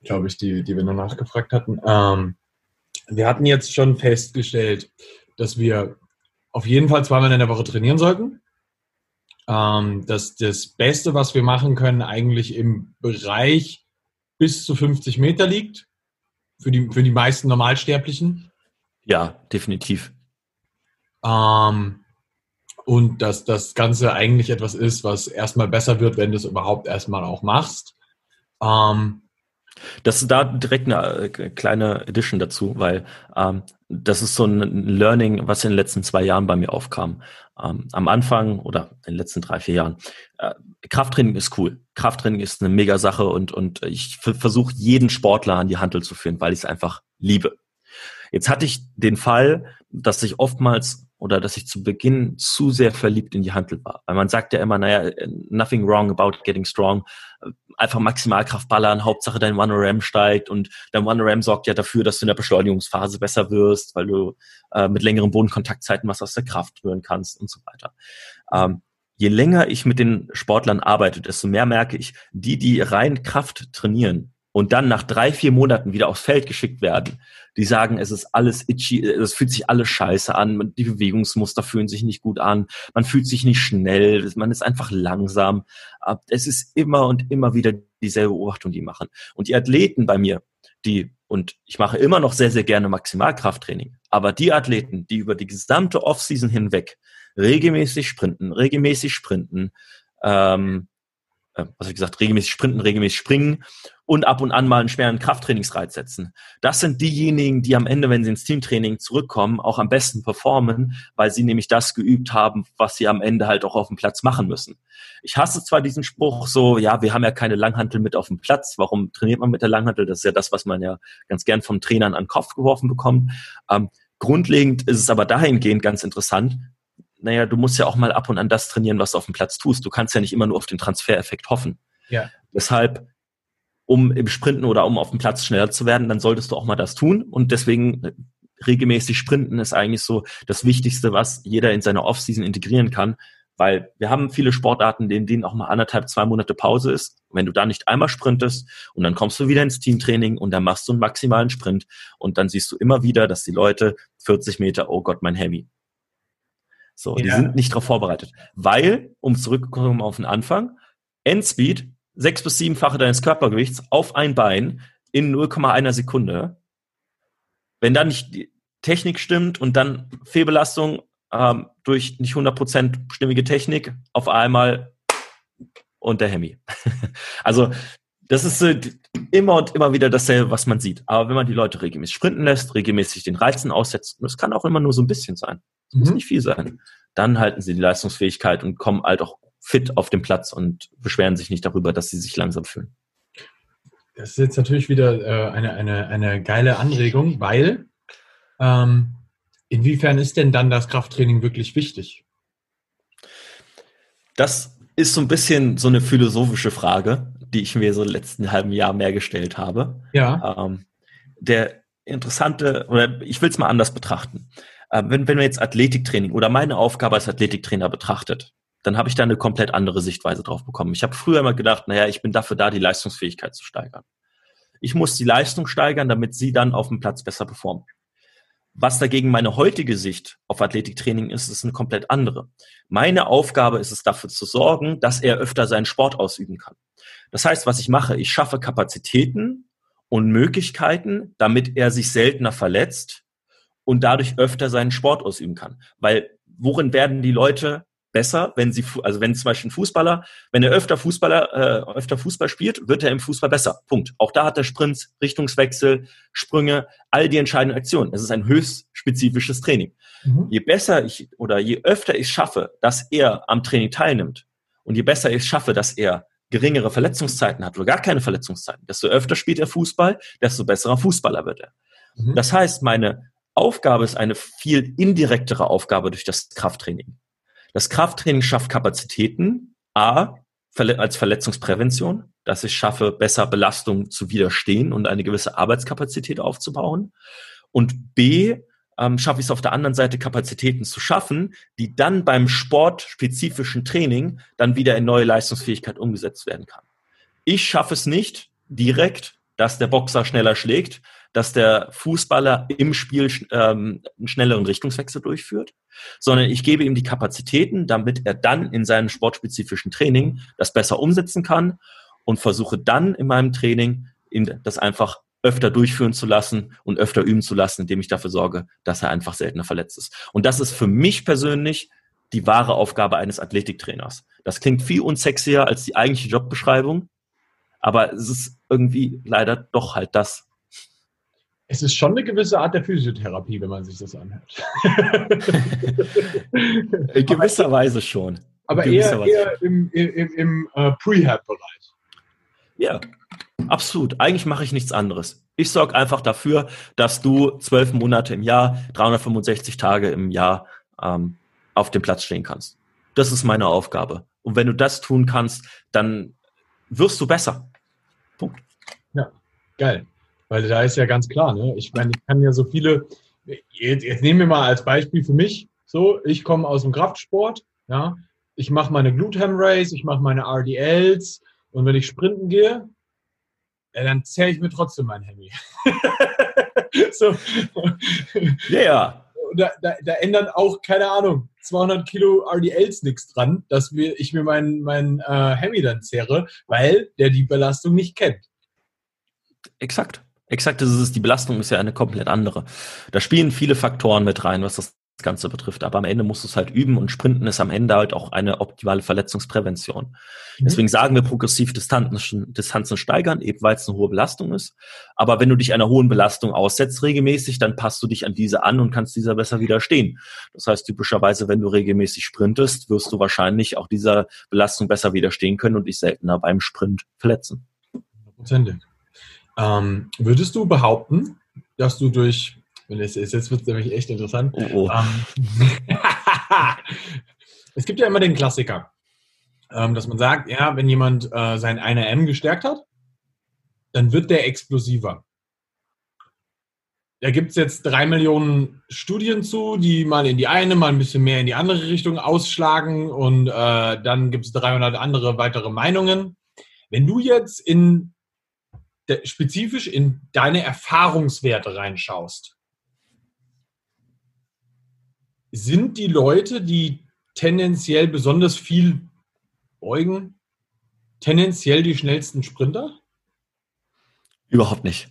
glaube ich, die, die wir noch nachgefragt hatten. Ähm, wir hatten jetzt schon festgestellt, dass wir auf jeden Fall zweimal in der Woche trainieren sollten ähm, dass das Beste, was wir machen können, eigentlich im Bereich bis zu 50 Meter liegt. Für die, für die meisten Normalsterblichen. Ja, definitiv. Ähm, und dass das Ganze eigentlich etwas ist, was erstmal besser wird, wenn du es überhaupt erstmal auch machst. Ähm, das ist da direkt eine äh, kleine Edition dazu, weil ähm, das ist so ein Learning, was in den letzten zwei Jahren bei mir aufkam. Ähm, am Anfang oder in den letzten drei, vier Jahren. Äh, Krafttraining ist cool. Krafttraining ist eine mega Sache und, und ich versuche jeden Sportler an die Handel zu führen, weil ich es einfach liebe. Jetzt hatte ich den Fall, dass ich oftmals oder dass ich zu Beginn zu sehr verliebt in die Handel war. Weil man sagt ja immer, naja, nothing wrong about getting strong. Einfach Maximalkraft ballern, Hauptsache dein One-RAM steigt und dein One-RAM sorgt ja dafür, dass du in der Beschleunigungsphase besser wirst, weil du äh, mit längeren Bodenkontaktzeiten was aus der Kraft rühren kannst und so weiter. Ähm, je länger ich mit den Sportlern arbeite, desto mehr merke ich, die, die rein Kraft trainieren, und dann nach drei, vier Monaten wieder aufs Feld geschickt werden, die sagen, es ist alles itchy, es fühlt sich alles scheiße an, die Bewegungsmuster fühlen sich nicht gut an, man fühlt sich nicht schnell, man ist einfach langsam. Es ist immer und immer wieder dieselbe Beobachtung, die machen. Und die Athleten bei mir, die, und ich mache immer noch sehr, sehr gerne Maximalkrafttraining, aber die Athleten, die über die gesamte Offseason hinweg regelmäßig sprinten, regelmäßig sprinten, ähm, äh, was ich gesagt, regelmäßig sprinten, regelmäßig springen und ab und an mal einen schweren Krafttrainingsreiz setzen. Das sind diejenigen, die am Ende, wenn sie ins Teamtraining zurückkommen, auch am besten performen, weil sie nämlich das geübt haben, was sie am Ende halt auch auf dem Platz machen müssen. Ich hasse zwar diesen Spruch so, ja, wir haben ja keine Langhantel mit auf dem Platz. Warum trainiert man mit der Langhantel? Das ist ja das, was man ja ganz gern vom Trainern an den Kopf geworfen bekommt. Ähm, grundlegend ist es aber dahingehend ganz interessant, naja, du musst ja auch mal ab und an das trainieren, was du auf dem Platz tust. Du kannst ja nicht immer nur auf den Transfereffekt hoffen. Ja. Deshalb, um im Sprinten oder um auf dem Platz schneller zu werden, dann solltest du auch mal das tun. Und deswegen äh, regelmäßig Sprinten ist eigentlich so das Wichtigste, was jeder in seiner Offseason integrieren kann. Weil wir haben viele Sportarten, in denen auch mal anderthalb, zwei Monate Pause ist. wenn du da nicht einmal sprintest und dann kommst du wieder ins Teamtraining und dann machst du einen maximalen Sprint und dann siehst du immer wieder, dass die Leute 40 Meter, oh Gott, mein Heavy, so, ja. die sind nicht darauf vorbereitet. Weil, um zurückzukommen auf den Anfang, Endspeed, sechs bis siebenfache deines Körpergewichts auf ein Bein in 0,1 Sekunde. Wenn dann nicht die Technik stimmt und dann Fehlbelastung ähm, durch nicht 100% stimmige Technik auf einmal und der Hemi. [laughs] also das ist äh, immer und immer wieder dasselbe, was man sieht. Aber wenn man die Leute regelmäßig sprinten lässt, regelmäßig den Reizen aussetzt, das kann auch immer nur so ein bisschen sein, es mhm. muss nicht viel sein, dann halten sie die Leistungsfähigkeit und kommen halt auch fit auf den Platz und beschweren sich nicht darüber, dass sie sich langsam fühlen. Das ist jetzt natürlich wieder äh, eine, eine, eine geile Anregung, weil ähm, inwiefern ist denn dann das Krafttraining wirklich wichtig? Das ist so ein bisschen so eine philosophische Frage, die ich mir so im letzten halben Jahr mehr gestellt habe. Ja. Ähm, der interessante, oder ich will es mal anders betrachten. Äh, wenn, wenn man jetzt Athletiktraining oder meine Aufgabe als Athletiktrainer betrachtet, dann habe ich da eine komplett andere Sichtweise drauf bekommen. Ich habe früher immer gedacht, naja, ich bin dafür da, die Leistungsfähigkeit zu steigern. Ich muss die Leistung steigern, damit sie dann auf dem Platz besser performen. Was dagegen meine heutige Sicht auf Athletiktraining ist, ist eine komplett andere. Meine Aufgabe ist es dafür zu sorgen, dass er öfter seinen Sport ausüben kann. Das heißt, was ich mache, ich schaffe Kapazitäten und Möglichkeiten, damit er sich seltener verletzt und dadurch öfter seinen Sport ausüben kann. Weil worin werden die Leute besser, wenn sie, also wenn zum Beispiel ein Fußballer, wenn er öfter Fußballer, äh, öfter Fußball spielt, wird er im Fußball besser. Punkt. Auch da hat er Sprints, Richtungswechsel, Sprünge, all die entscheidenden Aktionen. Es ist ein höchst spezifisches Training. Mhm. Je besser ich oder je öfter ich schaffe, dass er am Training teilnimmt und je besser ich schaffe, dass er geringere Verletzungszeiten hat oder gar keine Verletzungszeiten, desto öfter spielt er Fußball, desto besserer Fußballer wird er. Mhm. Das heißt, meine Aufgabe ist eine viel indirektere Aufgabe durch das Krafttraining. Das Krafttraining schafft Kapazitäten, a, als Verletzungsprävention, dass ich schaffe, besser Belastungen zu widerstehen und eine gewisse Arbeitskapazität aufzubauen. Und b, ähm, schaffe ich es auf der anderen Seite, Kapazitäten zu schaffen, die dann beim sportspezifischen Training dann wieder in neue Leistungsfähigkeit umgesetzt werden kann. Ich schaffe es nicht direkt, dass der Boxer schneller schlägt, dass der Fußballer im Spiel ähm, einen schnelleren Richtungswechsel durchführt, sondern ich gebe ihm die Kapazitäten, damit er dann in seinem sportspezifischen Training das besser umsetzen kann und versuche dann in meinem Training ihn das einfach öfter durchführen zu lassen und öfter üben zu lassen, indem ich dafür sorge, dass er einfach seltener verletzt ist. Und das ist für mich persönlich die wahre Aufgabe eines Athletiktrainers. Das klingt viel unsexier als die eigentliche Jobbeschreibung, aber es ist irgendwie leider doch halt das. Es ist schon eine gewisse Art der Physiotherapie, wenn man sich das anhört. [laughs] In gewisser aber, Weise schon. Aber eher, Weise eher im, im, im uh, Prehab-Bereich. Ja, absolut. Eigentlich mache ich nichts anderes. Ich sorge einfach dafür, dass du zwölf Monate im Jahr, 365 Tage im Jahr ähm, auf dem Platz stehen kannst. Das ist meine Aufgabe. Und wenn du das tun kannst, dann wirst du besser. Punkt. Ja, geil. Weil da ist ja ganz klar, ne? ich meine, ich kann ja so viele, jetzt, jetzt nehmen wir mal als Beispiel für mich, so, ich komme aus dem Kraftsport, ja, ich mache meine Glutham Race, ich mache meine RDLs und wenn ich sprinten gehe, ja, dann zähle ich mir trotzdem mein Handy. [laughs] so. Ja. Yeah. Da, da, da, ändern auch, keine Ahnung, 200 Kilo RDLs nichts dran, dass wir, ich mir mein, mein äh, Hemi dann zehre, weil der die Belastung nicht kennt. Exakt. Exakt, das ist Die Belastung ist ja eine komplett andere. Da spielen viele Faktoren mit rein, was das Ganze betrifft. Aber am Ende musst du es halt üben und Sprinten ist am Ende halt auch eine optimale Verletzungsprävention. Mhm. Deswegen sagen wir progressiv Distanzen, Distanzen steigern, eben weil es eine hohe Belastung ist. Aber wenn du dich einer hohen Belastung aussetzt regelmäßig, dann passt du dich an diese an und kannst dieser besser widerstehen. Das heißt, typischerweise, wenn du regelmäßig sprintest, wirst du wahrscheinlich auch dieser Belastung besser widerstehen können und dich seltener beim Sprint verletzen. Ähm, würdest du behaupten, dass du durch und es, es, jetzt wird es nämlich echt interessant. Oh, oh. Ähm, [laughs] es gibt ja immer den Klassiker, ähm, dass man sagt, ja, wenn jemand äh, sein 1M gestärkt hat, dann wird der explosiver. Da gibt es jetzt drei Millionen Studien zu, die mal in die eine, mal ein bisschen mehr in die andere Richtung ausschlagen und äh, dann gibt es 300 andere weitere Meinungen. Wenn du jetzt in spezifisch in deine Erfahrungswerte reinschaust, sind die Leute, die tendenziell besonders viel beugen, tendenziell die schnellsten Sprinter? Überhaupt nicht.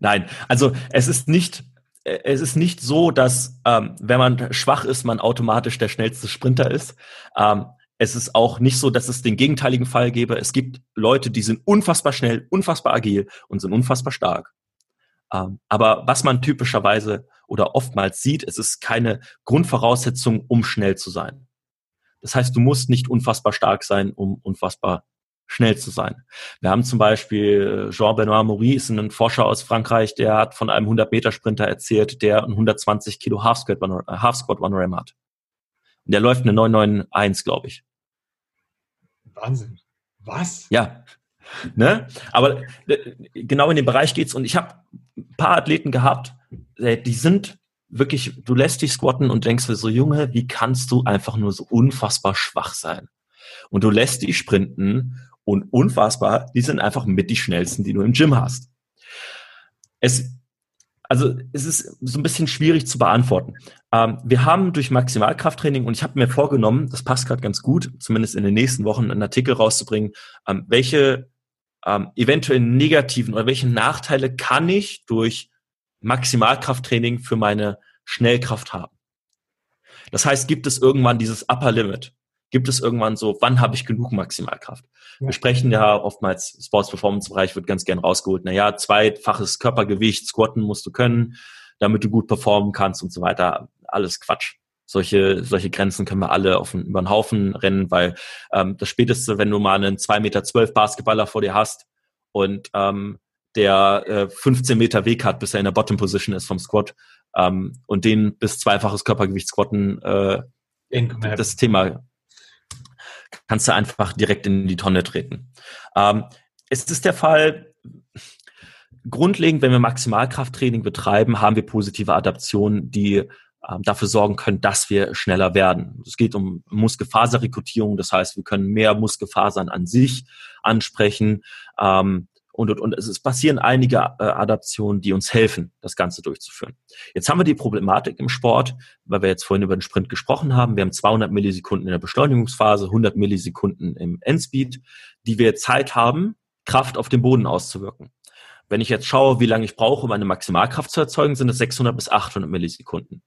Nein, also es ist nicht, es ist nicht so, dass ähm, wenn man schwach ist, man automatisch der schnellste Sprinter ist. Ähm, es ist auch nicht so, dass es den gegenteiligen Fall gäbe. Es gibt Leute, die sind unfassbar schnell, unfassbar agil und sind unfassbar stark. Ähm, aber was man typischerweise oder oftmals sieht, es ist keine Grundvoraussetzung, um schnell zu sein. Das heißt, du musst nicht unfassbar stark sein, um unfassbar schnell zu sein. Wir haben zum Beispiel äh, Jean-Benoit Maurice, ein Forscher aus Frankreich, der hat von einem 100-Meter-Sprinter erzählt, der ein 120 Kilo Half-Squat Half One-Ram hat. Der läuft eine 991, glaube ich. Wahnsinn. Was? Ja. Ne? Aber äh, genau in den Bereich geht's und ich habe ein paar Athleten gehabt, äh, die sind wirklich, du lässt dich squatten und denkst dir so, Junge, wie kannst du einfach nur so unfassbar schwach sein? Und du lässt die sprinten und unfassbar, die sind einfach mit die schnellsten, die du im Gym hast. Es, also es ist so ein bisschen schwierig zu beantworten. Ähm, wir haben durch Maximalkrafttraining und ich habe mir vorgenommen, das passt gerade ganz gut, zumindest in den nächsten Wochen einen Artikel rauszubringen, ähm, welche ähm, eventuell negativen oder welche Nachteile kann ich durch Maximalkrafttraining für meine Schnellkraft haben? Das heißt, gibt es irgendwann dieses Upper Limit? Gibt es irgendwann so, wann habe ich genug Maximalkraft? Wir sprechen ja oftmals, Sports Performance Bereich wird ganz gern rausgeholt. Naja, zweifaches Körpergewicht, squatten musst du können, damit du gut performen kannst und so weiter. Alles Quatsch solche, solche Grenzen können wir alle auf über den Haufen rennen, weil ähm, das Späteste, wenn du mal einen 2,12 Meter zwölf Basketballer vor dir hast und ähm, der äh, 15 Meter Weg hat, bis er in der Bottom Position ist vom Squat ähm, und den bis zweifaches Körpergewicht squatten, äh, das Thema kannst du einfach direkt in die Tonne treten. Ähm, es ist der Fall, grundlegend, wenn wir Maximalkrafttraining betreiben, haben wir positive Adaptionen, die ähm, dafür sorgen können, dass wir schneller werden. Es geht um Muskelfaserrekrutierung, das heißt, wir können mehr Muskelfasern an sich ansprechen. Ähm, und, und, und es passieren einige äh, Adaptionen, die uns helfen, das Ganze durchzuführen. Jetzt haben wir die Problematik im Sport, weil wir jetzt vorhin über den Sprint gesprochen haben. Wir haben 200 Millisekunden in der Beschleunigungsphase, 100 Millisekunden im Endspeed, die wir Zeit haben, Kraft auf den Boden auszuwirken. Wenn ich jetzt schaue, wie lange ich brauche, um eine Maximalkraft zu erzeugen, sind es 600 bis 800 Millisekunden.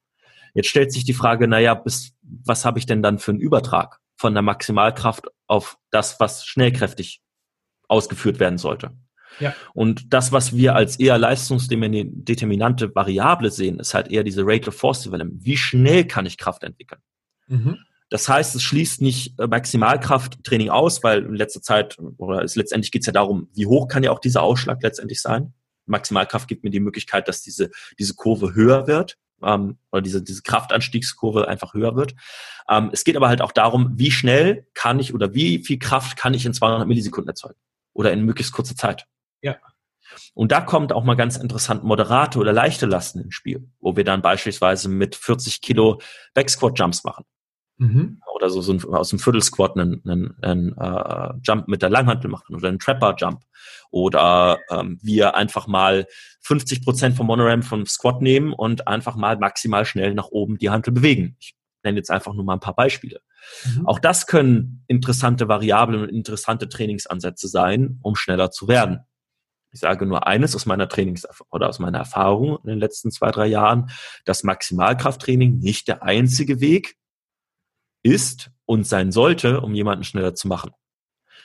Jetzt stellt sich die Frage, naja, bis, was habe ich denn dann für einen Übertrag von der Maximalkraft auf das, was schnellkräftig ausgeführt werden sollte? Ja. Und das, was wir als eher leistungsdeterminante Variable sehen, ist halt eher diese Rate of Force Development. Wie schnell kann ich Kraft entwickeln? Mhm. Das heißt, es schließt nicht äh, Maximalkrafttraining aus, weil in letzter Zeit, oder es, letztendlich geht es ja darum, wie hoch kann ja auch dieser Ausschlag letztendlich sein. Maximalkraft gibt mir die Möglichkeit, dass diese, diese Kurve höher wird ähm, oder diese, diese Kraftanstiegskurve einfach höher wird. Ähm, es geht aber halt auch darum, wie schnell kann ich oder wie viel Kraft kann ich in 200 Millisekunden erzeugen oder in möglichst kurzer Zeit. Ja. Und da kommt auch mal ganz interessant moderate oder leichte Lasten ins Spiel, wo wir dann beispielsweise mit 40 Kilo Backsquat Jumps machen. Mhm. Oder so, so ein, aus dem Viertelsquat einen, einen, einen uh, Jump mit der Langhantel machen oder einen Trapper Jump. Oder ähm, wir einfach mal 50 Prozent vom Monoram vom Squat nehmen und einfach mal maximal schnell nach oben die Hantel bewegen. Ich nenne jetzt einfach nur mal ein paar Beispiele. Mhm. Auch das können interessante Variablen und interessante Trainingsansätze sein, um schneller zu werden. Ich sage nur eines aus meiner Trainings- oder aus meiner Erfahrung in den letzten zwei, drei Jahren, dass Maximalkrafttraining nicht der einzige Weg ist und sein sollte, um jemanden schneller zu machen.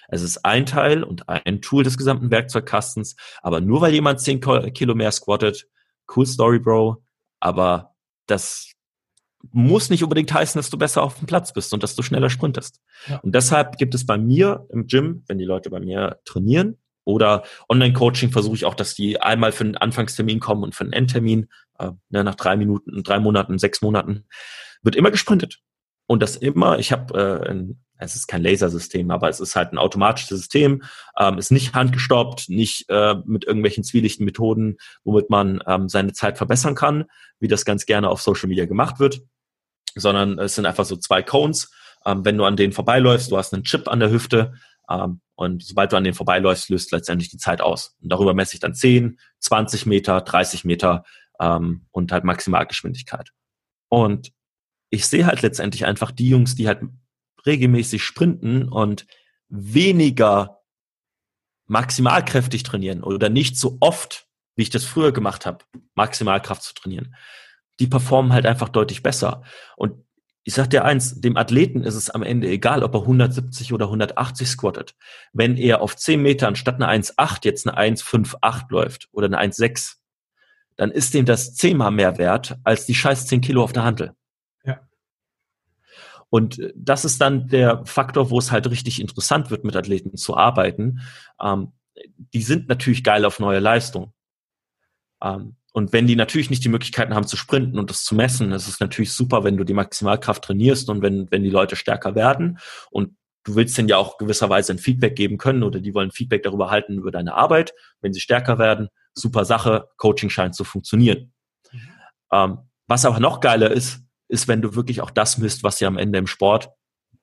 Es ist ein Teil und ein Tool des gesamten Werkzeugkastens, aber nur weil jemand 10 Kilo mehr squattet, cool Story, Bro, aber das muss nicht unbedingt heißen, dass du besser auf dem Platz bist und dass du schneller sprintest. Ja. Und deshalb gibt es bei mir im Gym, wenn die Leute bei mir trainieren oder Online-Coaching, versuche ich auch, dass die einmal für einen Anfangstermin kommen und für einen Endtermin, äh, ne, nach drei Minuten, drei Monaten, sechs Monaten, wird immer gesprintet. Und das immer, ich habe, äh, es ist kein Lasersystem, aber es ist halt ein automatisches System, ähm, ist nicht handgestoppt, nicht äh, mit irgendwelchen zwielichten Methoden, womit man ähm, seine Zeit verbessern kann, wie das ganz gerne auf Social Media gemacht wird, sondern es sind einfach so zwei Cones. Ähm, wenn du an denen vorbeiläufst, du hast einen Chip an der Hüfte und sobald du an denen vorbeiläufst, löst letztendlich die Zeit aus. Und darüber messe ich dann 10, 20 Meter, 30 Meter ähm, und halt Maximalgeschwindigkeit. Und ich sehe halt letztendlich einfach die Jungs, die halt regelmäßig sprinten und weniger maximalkräftig trainieren oder nicht so oft, wie ich das früher gemacht habe, Maximalkraft zu trainieren. Die performen halt einfach deutlich besser. Und ich sag dir eins, dem Athleten ist es am Ende egal, ob er 170 oder 180 squattet. Wenn er auf 10 Metern statt eine 1,8 jetzt eine 1,58 läuft oder eine 1,6, dann ist dem das zehnmal mehr wert als die scheiß 10 Kilo auf der Handel. Und äh, das ist dann der Faktor, wo es halt richtig interessant wird, mit Athleten zu arbeiten. Ähm, die sind natürlich geil auf neue Leistung. Ähm, und wenn die natürlich nicht die Möglichkeiten haben zu sprinten und das zu messen, ist es natürlich super, wenn du die Maximalkraft trainierst und wenn, wenn die Leute stärker werden. Und du willst denen ja auch gewisserweise ein Feedback geben können oder die wollen Feedback darüber halten über deine Arbeit. Wenn sie stärker werden, super Sache, Coaching scheint zu funktionieren. Mhm. Ähm, was aber noch geiler ist, ist, wenn du wirklich auch das misst, was sie am Ende im Sport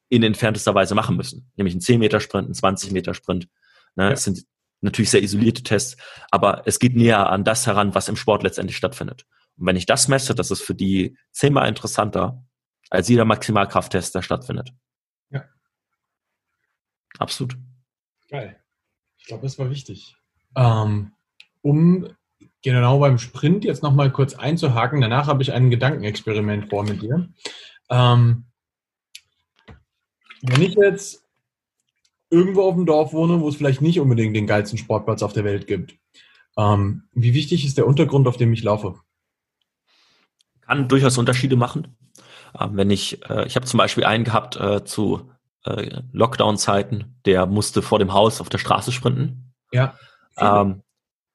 in entferntester Weise machen müssen. Nämlich ein 10-Meter-Sprint, ein 20-Meter-Sprint. Ne? Ja. Es sind natürlich sehr isolierte Tests, aber es geht näher an das heran, was im Sport letztendlich stattfindet. Und wenn ich das messe, das ist für die zehnmal interessanter als jeder Maximalkrafttest, der stattfindet. Ja. Absolut. Geil. Ich glaube, das war wichtig. Ähm, um genau beim Sprint jetzt nochmal kurz einzuhaken. Danach habe ich ein Gedankenexperiment vor mit dir. Ähm, wenn ich jetzt irgendwo auf dem Dorf wohne, wo es vielleicht nicht unbedingt den geilsten Sportplatz auf der Welt gibt, ähm, wie wichtig ist der Untergrund, auf dem ich laufe? Kann durchaus Unterschiede machen. Ähm, wenn ich, äh, ich habe zum Beispiel einen gehabt äh, zu äh, Lockdown-Zeiten, der musste vor dem Haus auf der Straße sprinten. Ja. Ähm,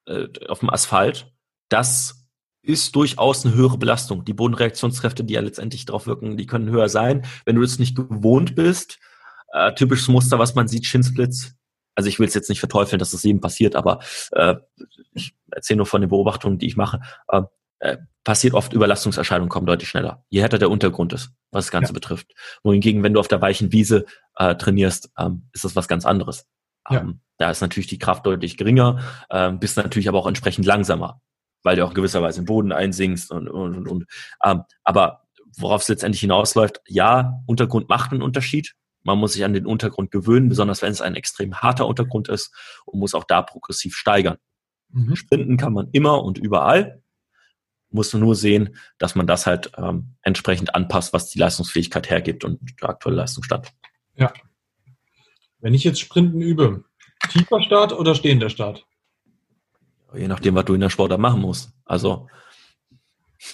äh, auf dem Asphalt, das ist durchaus eine höhere Belastung. Die Bodenreaktionskräfte, die ja letztendlich darauf wirken, die können höher sein. Wenn du das nicht gewohnt bist, äh, typisches Muster, was man sieht, Shinsplits. Also ich will es jetzt nicht verteufeln, dass das jedem passiert, aber äh, ich erzähle nur von den Beobachtungen, die ich mache. Äh, äh, passiert oft Überlastungserscheinungen kommen deutlich schneller, je härter der Untergrund ist, was das Ganze ja. betrifft. Wohingegen, wenn du auf der weichen Wiese äh, trainierst, ähm, ist das was ganz anderes. Ja. Ähm, da ist natürlich die Kraft deutlich geringer, ähm, bist natürlich aber auch entsprechend langsamer, weil du auch in gewisser Weise den Boden einsinkst und, und, und, und. Ähm, aber worauf es letztendlich hinausläuft, ja, Untergrund macht einen Unterschied. Man muss sich an den Untergrund gewöhnen, besonders wenn es ein extrem harter Untergrund ist und muss auch da progressiv steigern. Mhm. Sprinten kann man immer und überall. Muss nur sehen, dass man das halt ähm, entsprechend anpasst, was die Leistungsfähigkeit hergibt und der aktuelle Leistungsstand. Ja, wenn ich jetzt Sprinten übe, tiefer Start oder stehender Start? Je nachdem, was du in der Sportart machen musst. Also.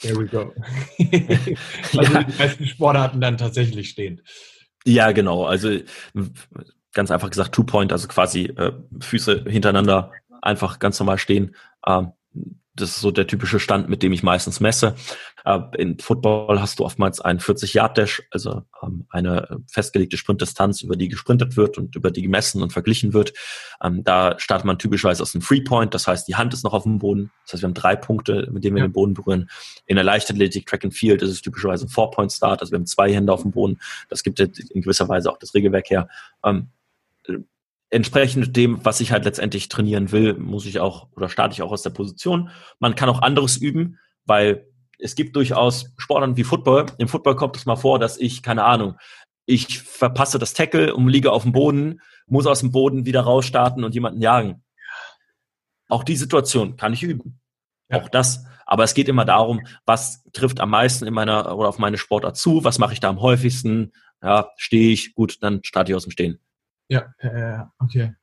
There we go. [laughs] [laughs] also ja. die meisten Sportarten dann tatsächlich stehend. Ja, genau. Also ganz einfach gesagt, Two-Point, also quasi äh, Füße hintereinander einfach ganz normal stehen. Ähm, das ist so der typische Stand, mit dem ich meistens messe. Äh, in Football hast du oftmals einen 40-Yard-Dash, also ähm, eine festgelegte Sprintdistanz, über die gesprintet wird und über die gemessen und verglichen wird. Ähm, da startet man typischerweise aus einem Free-Point, das heißt, die Hand ist noch auf dem Boden. Das heißt, wir haben drei Punkte, mit denen wir ja. den Boden berühren. In der Leichtathletik, Track and Field ist es typischerweise ein Four-Point-Start, also wir haben zwei Hände auf dem Boden. Das gibt in gewisser Weise auch das Regelwerk her ähm, entsprechend dem, was ich halt letztendlich trainieren will, muss ich auch oder starte ich auch aus der Position. Man kann auch anderes üben, weil es gibt durchaus Sportarten wie Football. Im Football kommt es mal vor, dass ich, keine Ahnung, ich verpasse das Tackle und liege auf dem Boden, muss aus dem Boden wieder rausstarten und jemanden jagen. Auch die Situation kann ich üben. Auch das. Aber es geht immer darum, was trifft am meisten in meiner oder auf meine Sportart zu, was mache ich da am häufigsten, ja, stehe ich, gut, dann starte ich aus dem Stehen. Ja, äh, okay.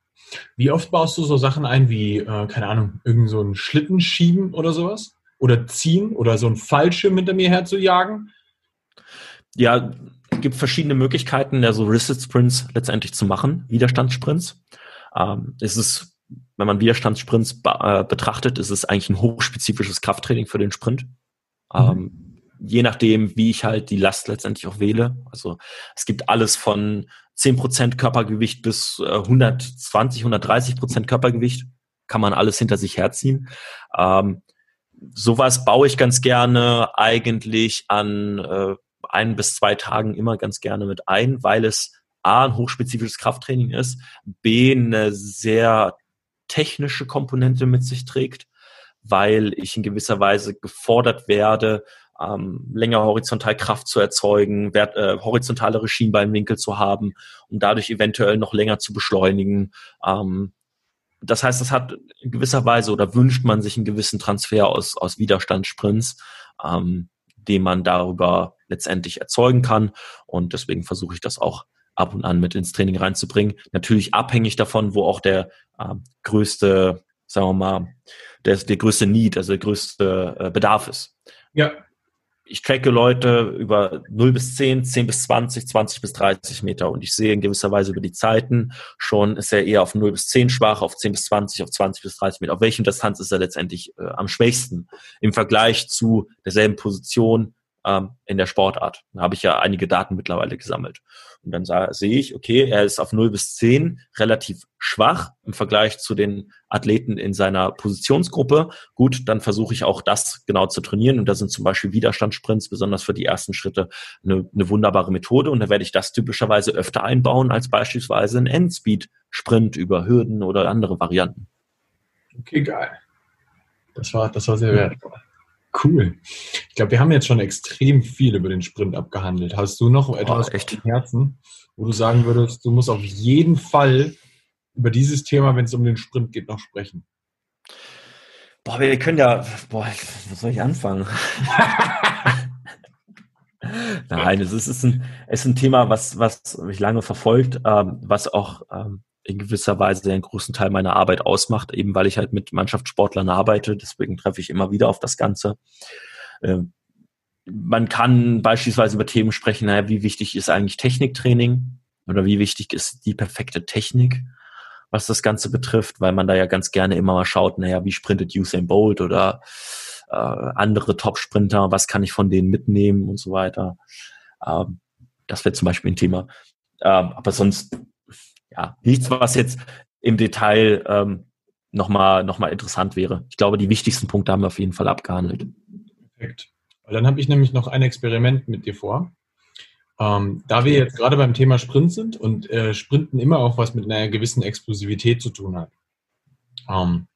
Wie oft baust du so Sachen ein wie, äh, keine Ahnung, irgend so ein Schlitten schieben oder sowas? Oder ziehen oder so ein Fallschirm hinter mir her zu jagen? Ja, gibt verschiedene Möglichkeiten, ja, so Resist Sprints letztendlich zu machen, Widerstandssprints. Ähm, es ist, wenn man Widerstandssprints äh, betrachtet, ist es eigentlich ein hochspezifisches Krafttraining für den Sprint. Mhm. Ähm, je nachdem, wie ich halt die Last letztendlich auch wähle. Also es gibt alles von 10% Körpergewicht bis 120, äh, 130% Körpergewicht. Kann man alles hinter sich herziehen. Ähm, sowas baue ich ganz gerne eigentlich an äh, ein bis zwei Tagen immer ganz gerne mit ein, weil es A, ein hochspezifisches Krafttraining ist, B, eine sehr technische Komponente mit sich trägt, weil ich in gewisser Weise gefordert werde, ähm, länger horizontal Kraft zu erzeugen, wert, äh, horizontalere Schienbeinwinkel zu haben, um dadurch eventuell noch länger zu beschleunigen. Ähm, das heißt, es hat in gewisser Weise oder wünscht man sich einen gewissen Transfer aus, aus Widerstandssprints, ähm, den man darüber letztendlich erzeugen kann. Und deswegen versuche ich das auch ab und an mit ins Training reinzubringen. Natürlich abhängig davon, wo auch der äh, größte, sagen wir mal, der, der größte Need, also der größte äh, Bedarf ist. Ja, ich tracke Leute über 0 bis 10, 10 bis 20, 20 bis 30 Meter und ich sehe in gewisser Weise über die Zeiten schon, ist er eher auf 0 bis 10 schwach, auf 10 bis 20, auf 20 bis 30 Meter. Auf welchem Distanz ist er letztendlich äh, am schwächsten im Vergleich zu derselben Position ähm, in der Sportart. Da habe ich ja einige Daten mittlerweile gesammelt. Und dann sah, sehe ich, okay, er ist auf 0 bis 10 relativ schwach im Vergleich zu den Athleten in seiner Positionsgruppe. Gut, dann versuche ich auch das genau zu trainieren. Und da sind zum Beispiel Widerstandssprints, besonders für die ersten Schritte, eine, eine wunderbare Methode. Und da werde ich das typischerweise öfter einbauen als beispielsweise ein Endspeed-Sprint über Hürden oder andere Varianten. Okay, geil. Das war, das war sehr wertvoll. Cool. Ich glaube, wir haben jetzt schon extrem viel über den Sprint abgehandelt. Hast du noch etwas echt? im Herzen, wo du sagen würdest, du musst auf jeden Fall über dieses Thema, wenn es um den Sprint geht, noch sprechen? Boah, wir können ja, boah, wo soll ich anfangen? [laughs] Nein, es ist, es ist, ein, es ist ein Thema, was, was mich lange verfolgt, ähm, was auch ähm, in gewisser Weise einen großen Teil meiner Arbeit ausmacht, eben weil ich halt mit Mannschaftssportlern arbeite. Deswegen treffe ich immer wieder auf das Ganze. Ähm, man kann beispielsweise über Themen sprechen, naja, wie wichtig ist eigentlich Techniktraining oder wie wichtig ist die perfekte Technik, was das Ganze betrifft, weil man da ja ganz gerne immer mal schaut, naja, wie sprintet Usain Bolt oder äh, andere Top-Sprinter, was kann ich von denen mitnehmen und so weiter. Ähm, das wäre zum Beispiel ein Thema. Ähm, aber sonst ja, nichts, was jetzt im Detail ähm, nochmal noch mal interessant wäre. Ich glaube, die wichtigsten Punkte haben wir auf jeden Fall abgehandelt. Perfekt. Weil dann habe ich nämlich noch ein Experiment mit dir vor. Ähm, da wir jetzt gerade beim Thema Sprint sind und äh, Sprinten immer auch was mit einer gewissen Explosivität zu tun hat, ähm,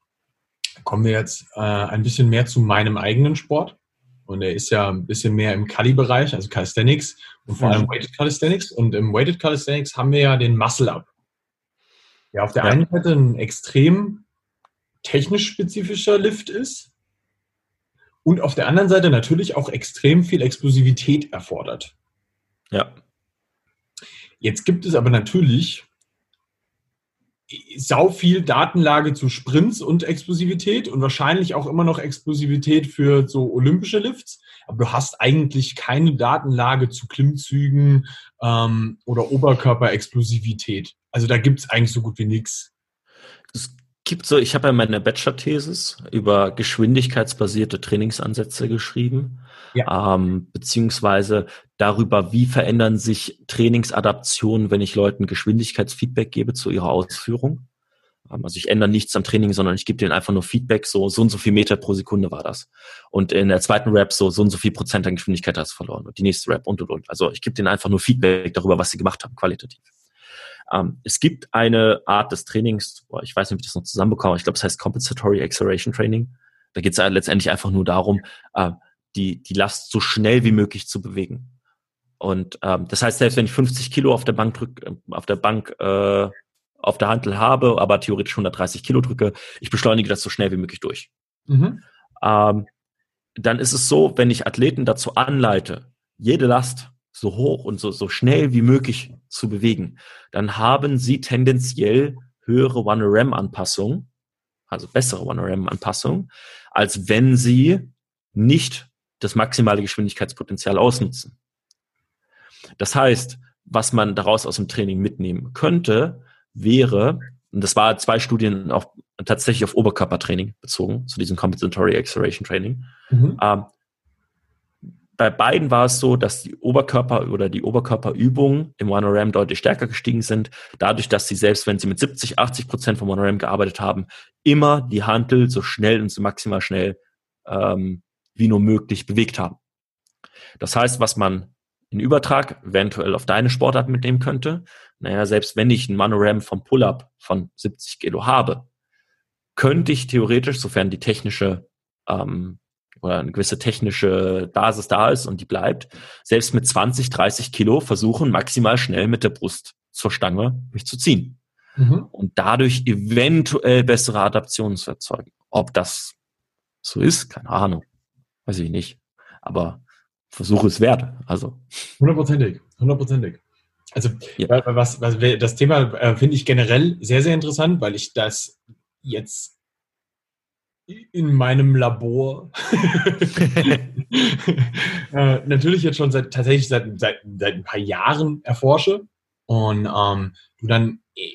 kommen wir jetzt äh, ein bisschen mehr zu meinem eigenen Sport. Und er ist ja ein bisschen mehr im Kali-Bereich, also Calisthenics und vor allem Weighted Calisthenics. Und im Weighted Calisthenics haben wir ja den Muscle-Up. Ja, auf der ja. einen Seite ein extrem technisch spezifischer Lift ist und auf der anderen Seite natürlich auch extrem viel Explosivität erfordert. Ja. Jetzt gibt es aber natürlich sau viel Datenlage zu Sprints und Explosivität und wahrscheinlich auch immer noch Explosivität für so olympische Lifts. Aber du hast eigentlich keine Datenlage zu Klimmzügen ähm, oder Oberkörperexplosivität. Also da gibt es eigentlich so gut wie nichts. Es gibt so, ich habe ja meine Bachelor-Thesis über geschwindigkeitsbasierte Trainingsansätze geschrieben, ja. ähm, beziehungsweise darüber, wie verändern sich Trainingsadaptionen, wenn ich Leuten Geschwindigkeitsfeedback gebe zu ihrer Ausführung. Ähm, also ich ändere nichts am Training, sondern ich gebe denen einfach nur Feedback, so, so und so viel Meter pro Sekunde war das. Und in der zweiten Rap so, so und so viel Prozent an Geschwindigkeit hast du verloren. Und die nächste Rap und und und. Also ich gebe denen einfach nur Feedback darüber, was sie gemacht haben, qualitativ. Ähm, es gibt eine Art des Trainings, ich weiß nicht, ob ich das noch zusammenbekomme, ich glaube, es heißt Compensatory Acceleration Training. Da geht es ja letztendlich einfach nur darum, äh, die, die Last so schnell wie möglich zu bewegen. Und ähm, das heißt, selbst wenn ich 50 Kilo auf der Bank drück, äh, auf der Bank äh, auf der Handel habe, aber theoretisch 130 Kilo drücke, ich beschleunige das so schnell wie möglich durch. Mhm. Ähm, dann ist es so, wenn ich Athleten dazu anleite, jede Last so hoch und so, so schnell wie möglich zu bewegen, dann haben sie tendenziell höhere 1RM-Anpassungen, also bessere 1RM-Anpassungen, als wenn sie nicht das maximale Geschwindigkeitspotenzial ausnutzen. Das heißt, was man daraus aus dem Training mitnehmen könnte, wäre, und das war zwei Studien auch tatsächlich auf Oberkörpertraining bezogen, zu diesem Compensatory Acceleration Training. Mhm. Ähm, bei beiden war es so, dass die Oberkörper oder die Oberkörperübungen im OneRAM deutlich stärker gestiegen sind, dadurch, dass sie selbst, wenn sie mit 70, 80 Prozent vom OneRAM gearbeitet haben, immer die Hantel so schnell und so maximal schnell ähm, wie nur möglich bewegt haben. Das heißt, was man in Übertrag eventuell auf deine Sportart mitnehmen könnte, naja, selbst wenn ich ein Manoram vom Pull-Up von 70 Kilo habe, könnte ich theoretisch, sofern die technische ähm, oder eine gewisse technische Basis da ist und die bleibt, selbst mit 20, 30 Kilo versuchen, maximal schnell mit der Brust zur Stange mich zu ziehen. Mhm. Und dadurch eventuell bessere Adaptionen zu erzeugen. Ob das so ist, keine Ahnung. Weiß ich nicht. Aber Versuche es wert. Also. Hundertprozentig, hundertprozentig. Also ja. was, was, das Thema äh, finde ich generell sehr, sehr interessant, weil ich das jetzt in meinem Labor. [laughs] Äh, natürlich jetzt schon seit tatsächlich seit, seit, seit ein paar Jahren erforsche und ähm, du dann äh,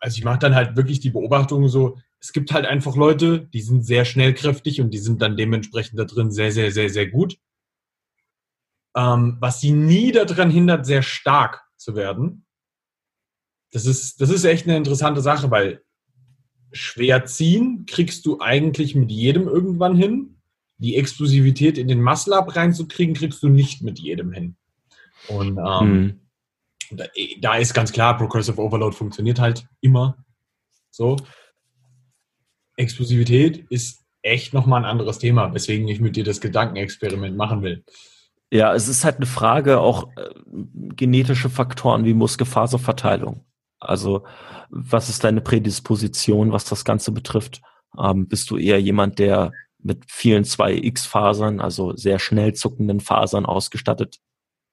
also ich mache dann halt wirklich die Beobachtung so es gibt halt einfach Leute die sind sehr schnellkräftig und die sind dann dementsprechend da drin sehr sehr sehr sehr gut. Ähm, was sie nie daran hindert sehr stark zu werden das ist das ist echt eine interessante Sache weil schwer ziehen kriegst du eigentlich mit jedem irgendwann hin. Die Explosivität in den Muscle-Up reinzukriegen, kriegst du nicht mit jedem hin. Und ähm, mhm. da, da, ist ganz klar, Progressive Overload funktioniert halt immer so. Explosivität ist echt nochmal ein anderes Thema, weswegen ich mit dir das Gedankenexperiment machen will. Ja, es ist halt eine Frage auch äh, genetische Faktoren wie Muskelfaserverteilung. Also was ist deine Prädisposition, was das Ganze betrifft? Ähm, bist du eher jemand, der mit vielen 2X-Fasern, also sehr schnell zuckenden Fasern ausgestattet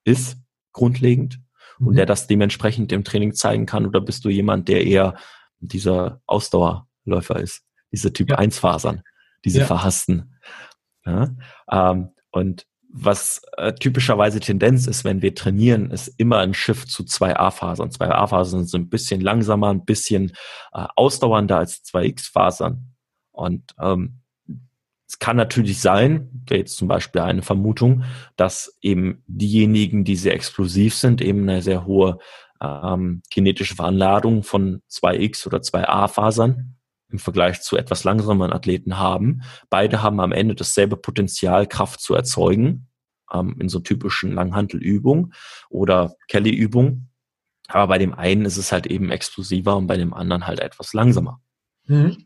ist, grundlegend, mhm. und der das dementsprechend im Training zeigen kann? Oder bist du jemand, der eher dieser Ausdauerläufer ist, diese Typ ja. 1-Fasern, diese ja. verhassten? Ja? Ähm, und was äh, typischerweise Tendenz ist, wenn wir trainieren, ist immer ein Shift zu 2A-Fasern. 2A-Fasern sind ein bisschen langsamer, ein bisschen äh, ausdauernder als 2X-Fasern. Und ähm, es kann natürlich sein, jetzt zum Beispiel eine Vermutung, dass eben diejenigen, die sehr explosiv sind, eben eine sehr hohe ähm, kinetische Veranladung von 2X oder 2A-Fasern im Vergleich zu etwas langsamen Athleten haben. Beide haben am Ende dasselbe Potenzial, Kraft zu erzeugen, ähm, in so typischen Langhantelübungen oder Kelly-Übungen. Aber bei dem einen ist es halt eben explosiver und bei dem anderen halt etwas langsamer. Mhm.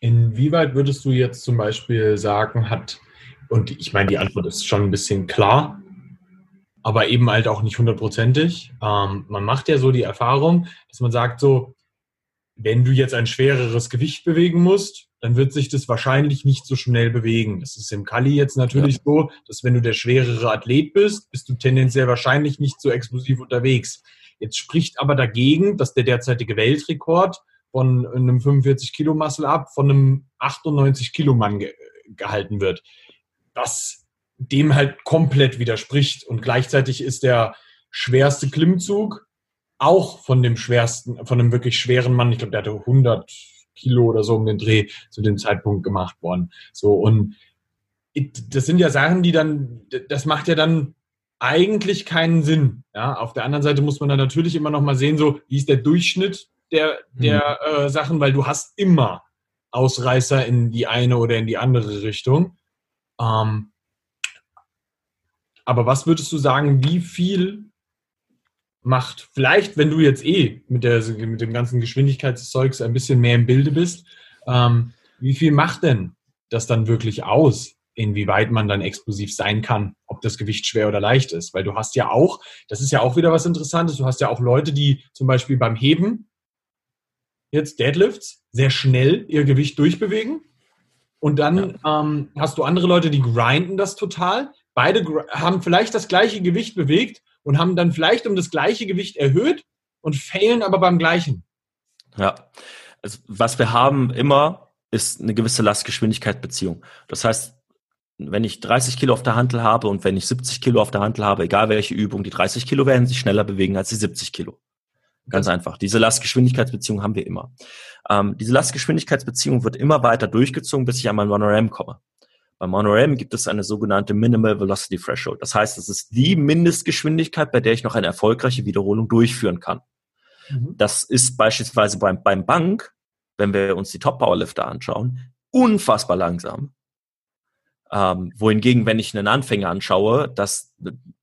Inwieweit würdest du jetzt zum Beispiel sagen, hat, und ich meine, die Antwort ist schon ein bisschen klar, aber eben halt auch nicht hundertprozentig. Ähm, man macht ja so die Erfahrung, dass man sagt so, wenn du jetzt ein schwereres Gewicht bewegen musst, dann wird sich das wahrscheinlich nicht so schnell bewegen. Das ist im Kali jetzt natürlich ja. so, dass wenn du der schwerere Athlet bist, bist du tendenziell wahrscheinlich nicht so explosiv unterwegs. Jetzt spricht aber dagegen, dass der derzeitige Weltrekord von einem 45 Kilo Muscle Up von einem 98 Kilo Mann ge gehalten wird. Was dem halt komplett widerspricht. Und gleichzeitig ist der schwerste Klimmzug auch von dem schwersten, von einem wirklich schweren Mann, ich glaube, der hatte 100 Kilo oder so um den Dreh zu dem Zeitpunkt gemacht worden. So und das sind ja Sachen, die dann, das macht ja dann eigentlich keinen Sinn. Ja, auf der anderen Seite muss man dann natürlich immer noch mal sehen, so wie ist der Durchschnitt der, der mhm. äh, Sachen, weil du hast immer Ausreißer in die eine oder in die andere Richtung. Ähm, aber was würdest du sagen, wie viel macht. Vielleicht, wenn du jetzt eh mit, der, mit dem ganzen Geschwindigkeitszeugs ein bisschen mehr im Bilde bist, ähm, wie viel macht denn das dann wirklich aus? inwieweit man dann explosiv sein kann, ob das Gewicht schwer oder leicht ist. Weil du hast ja auch, das ist ja auch wieder was Interessantes, du hast ja auch Leute, die zum Beispiel beim Heben jetzt Deadlifts sehr schnell ihr Gewicht durchbewegen. Und dann ja. ähm, hast du andere Leute, die grinden das total. Beide haben vielleicht das gleiche Gewicht bewegt und haben dann vielleicht um das gleiche Gewicht erhöht und failen aber beim gleichen. Ja, also, was wir haben immer ist eine gewisse Lastgeschwindigkeit-Beziehung. Das heißt, wenn ich 30 Kilo auf der Hantel habe und wenn ich 70 Kilo auf der Hantel habe, egal welche Übung, die 30 Kilo werden sich schneller bewegen als die 70 Kilo. Ganz einfach. Diese Lastgeschwindigkeitsbeziehung haben wir immer. Ähm, diese Lastgeschwindigkeitsbeziehung wird immer weiter durchgezogen, bis ich an mein Monoram komme. Beim Monoram gibt es eine sogenannte Minimal Velocity Threshold. Das heißt, es ist die Mindestgeschwindigkeit, bei der ich noch eine erfolgreiche Wiederholung durchführen kann. Mhm. Das ist beispielsweise beim, beim Bank, wenn wir uns die Top Powerlifter anschauen, unfassbar langsam. Ähm, wohingegen, wenn ich einen Anfänger anschaue, das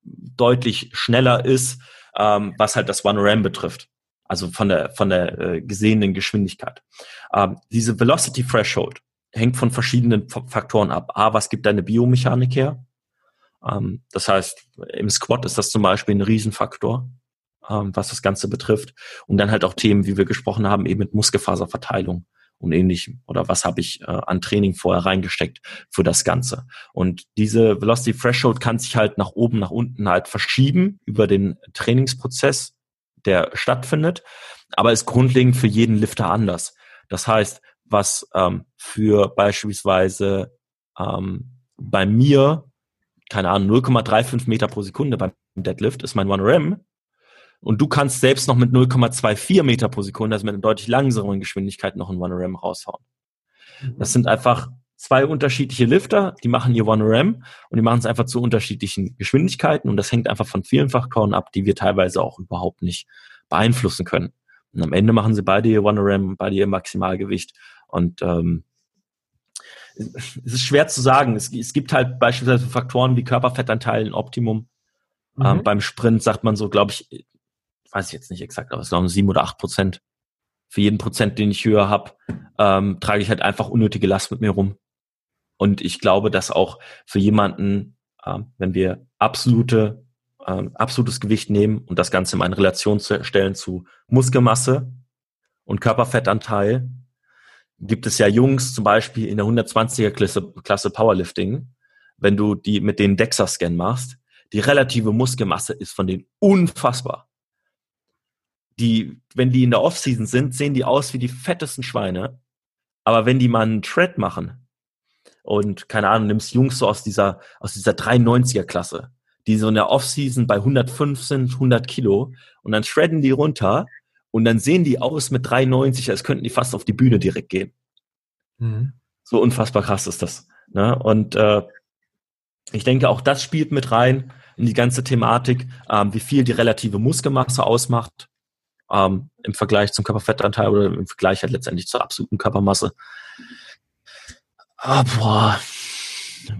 deutlich schneller ist, ähm, was halt das One Ram betrifft. Also von der, von der äh, gesehenen Geschwindigkeit. Ähm, diese Velocity Threshold hängt von verschiedenen Faktoren ab. A, was gibt deine Biomechanik her? Ähm, das heißt, im Squat ist das zum Beispiel ein Riesenfaktor, ähm, was das Ganze betrifft. Und dann halt auch Themen, wie wir gesprochen haben, eben mit Muskelfaserverteilung und ähnlichem. Oder was habe ich äh, an Training vorher reingesteckt für das Ganze. Und diese Velocity Threshold kann sich halt nach oben, nach unten halt verschieben über den Trainingsprozess, der stattfindet, aber ist grundlegend für jeden Lifter anders. Das heißt, was ähm, für beispielsweise ähm, bei mir, keine Ahnung, 0,35 Meter pro Sekunde beim Deadlift ist mein One Ram, und du kannst selbst noch mit 0,24 Meter pro Sekunde, also mit einer deutlich langsameren Geschwindigkeit, noch ein One Ram raushauen. Mhm. Das sind einfach zwei unterschiedliche Lifter, die machen ihr One Ram und die machen es einfach zu unterschiedlichen Geschwindigkeiten und das hängt einfach von vielen Faktoren ab, die wir teilweise auch überhaupt nicht beeinflussen können. Und am Ende machen sie beide ihr One Ram, beide ihr Maximalgewicht und ähm, es ist schwer zu sagen. Es, es gibt halt beispielsweise Faktoren wie Körperfettanteil in Optimum. Ähm, mhm. Ähm, beim Sprint sagt man so, glaube ich, weiß ich jetzt nicht exakt, aber es glauben sieben oder acht Prozent. Für jeden Prozent, den ich höher habe, ähm, trage ich halt einfach unnötige Last mit mir rum. Und ich glaube, dass auch für jemanden, ähm, wenn wir absolute, ähm, absolutes Gewicht nehmen und das Ganze in eine Relation zu stellen zu Muskelmasse und Körperfettanteil, gibt es ja Jungs zum Beispiel in der 120er Klasse, Klasse Powerlifting, wenn du die mit den DEXA-Scan machst, die relative Muskelmasse ist von denen unfassbar die, wenn die in der Offseason sind, sehen die aus wie die fettesten Schweine. Aber wenn die mal einen Tread machen und keine Ahnung, nimmst Jungs so aus dieser, aus dieser 93er Klasse, die so in der Offseason bei 105 sind, 100 Kilo und dann shredden die runter und dann sehen die aus mit 93, als könnten die fast auf die Bühne direkt gehen. Mhm. So unfassbar krass ist das. Ne? Und äh, ich denke, auch das spielt mit rein in die ganze Thematik, ähm, wie viel die relative Muskelmasse ausmacht ähm, im Vergleich zum Körperfettanteil oder im Vergleich halt letztendlich zur absoluten Körpermasse. Ah, boah.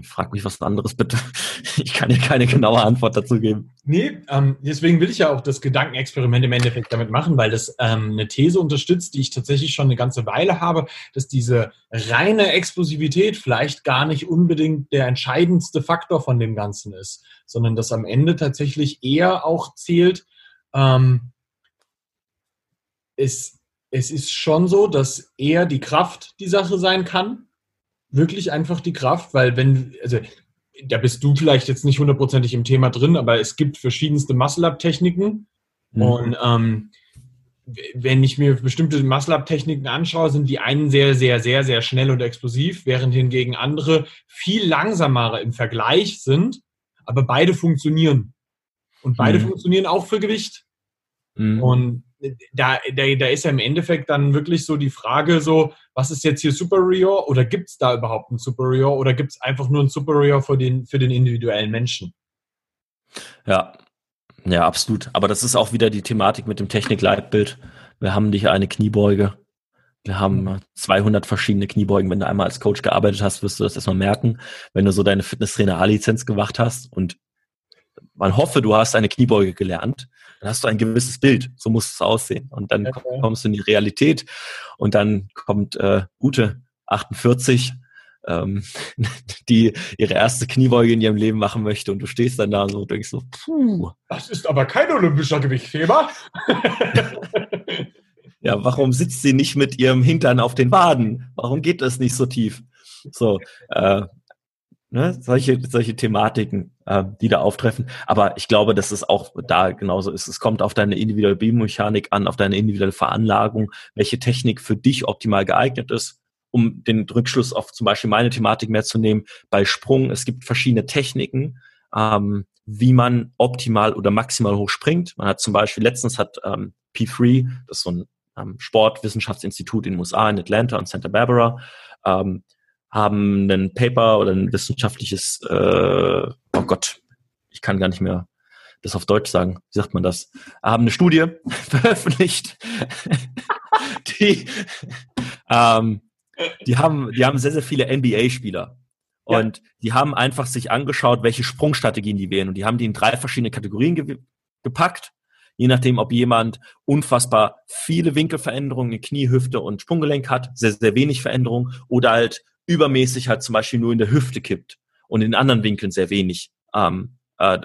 Frag mich was anderes bitte. [laughs] Ich kann dir keine genaue Antwort dazu geben. Nee, ähm, deswegen will ich ja auch das Gedankenexperiment im Endeffekt damit machen, weil das ähm, eine These unterstützt, die ich tatsächlich schon eine ganze Weile habe, dass diese reine Explosivität vielleicht gar nicht unbedingt der entscheidendste Faktor von dem Ganzen ist, sondern dass am Ende tatsächlich eher auch zählt, ähm, es, es ist schon so, dass eher die Kraft die Sache sein kann. Wirklich einfach die Kraft, weil wenn, also da bist du vielleicht jetzt nicht hundertprozentig im Thema drin, aber es gibt verschiedenste Muscle-Up-Techniken. Mhm. Und ähm, wenn ich mir bestimmte Muscle-Up-Techniken anschaue, sind die einen sehr, sehr, sehr, sehr schnell und explosiv, während hingegen andere viel langsamer im Vergleich sind, aber beide funktionieren. Und beide mhm. funktionieren auch für Gewicht. Mhm. Und da, da, da ist ja im Endeffekt dann wirklich so die Frage so, was ist jetzt hier Superior oder gibt es da überhaupt einen Superior oder gibt es einfach nur einen Superior für den, für den individuellen Menschen? Ja, ja, absolut. Aber das ist auch wieder die Thematik mit dem Technik-Leitbild. Wir haben nicht eine Kniebeuge. Wir haben 200 verschiedene Kniebeugen. Wenn du einmal als Coach gearbeitet hast, wirst du das erstmal merken. Wenn du so deine Fitnesstrainer-A-Lizenz gemacht hast und man hoffe, du hast eine Kniebeuge gelernt, dann hast du ein gewisses Bild, so muss es aussehen. Und dann okay. kommst du in die Realität und dann kommt äh, Ute 48 ähm, [laughs] die ihre erste Kniebeuge in ihrem Leben machen möchte und du stehst dann da so und denkst so, puh. Das ist aber kein olympischer Gewichtheber. [laughs] [laughs] ja, warum sitzt sie nicht mit ihrem Hintern auf den Waden? Warum geht das nicht so tief? So, äh, ne, solche, solche Thematiken, äh, die da auftreffen. Aber ich glaube, dass es auch da genauso ist. Es kommt auf deine individuelle Biomechanik an, auf deine individuelle Veranlagung, welche Technik für dich optimal geeignet ist. Um den Rückschluss auf zum Beispiel meine Thematik mehr zu nehmen, bei Sprung, es gibt verschiedene Techniken, ähm, wie man optimal oder maximal hoch springt. Man hat zum Beispiel, letztens hat ähm, P3, das ist so ein ähm, Sportwissenschaftsinstitut in den USA, in Atlanta und Santa Barbara, ähm, haben ein Paper oder ein wissenschaftliches, äh, oh Gott, ich kann gar nicht mehr das auf Deutsch sagen, wie sagt man das, haben eine Studie [laughs] veröffentlicht, [laughs] die, ähm, die haben, die haben sehr, sehr viele NBA-Spieler. Und ja. die haben einfach sich angeschaut, welche Sprungstrategien die wählen. Und die haben die in drei verschiedene Kategorien ge gepackt. Je nachdem, ob jemand unfassbar viele Winkelveränderungen in Knie, Hüfte und Sprunggelenk hat, sehr, sehr wenig Veränderungen oder halt übermäßig halt zum Beispiel nur in der Hüfte kippt und in anderen Winkeln sehr wenig ähm, äh,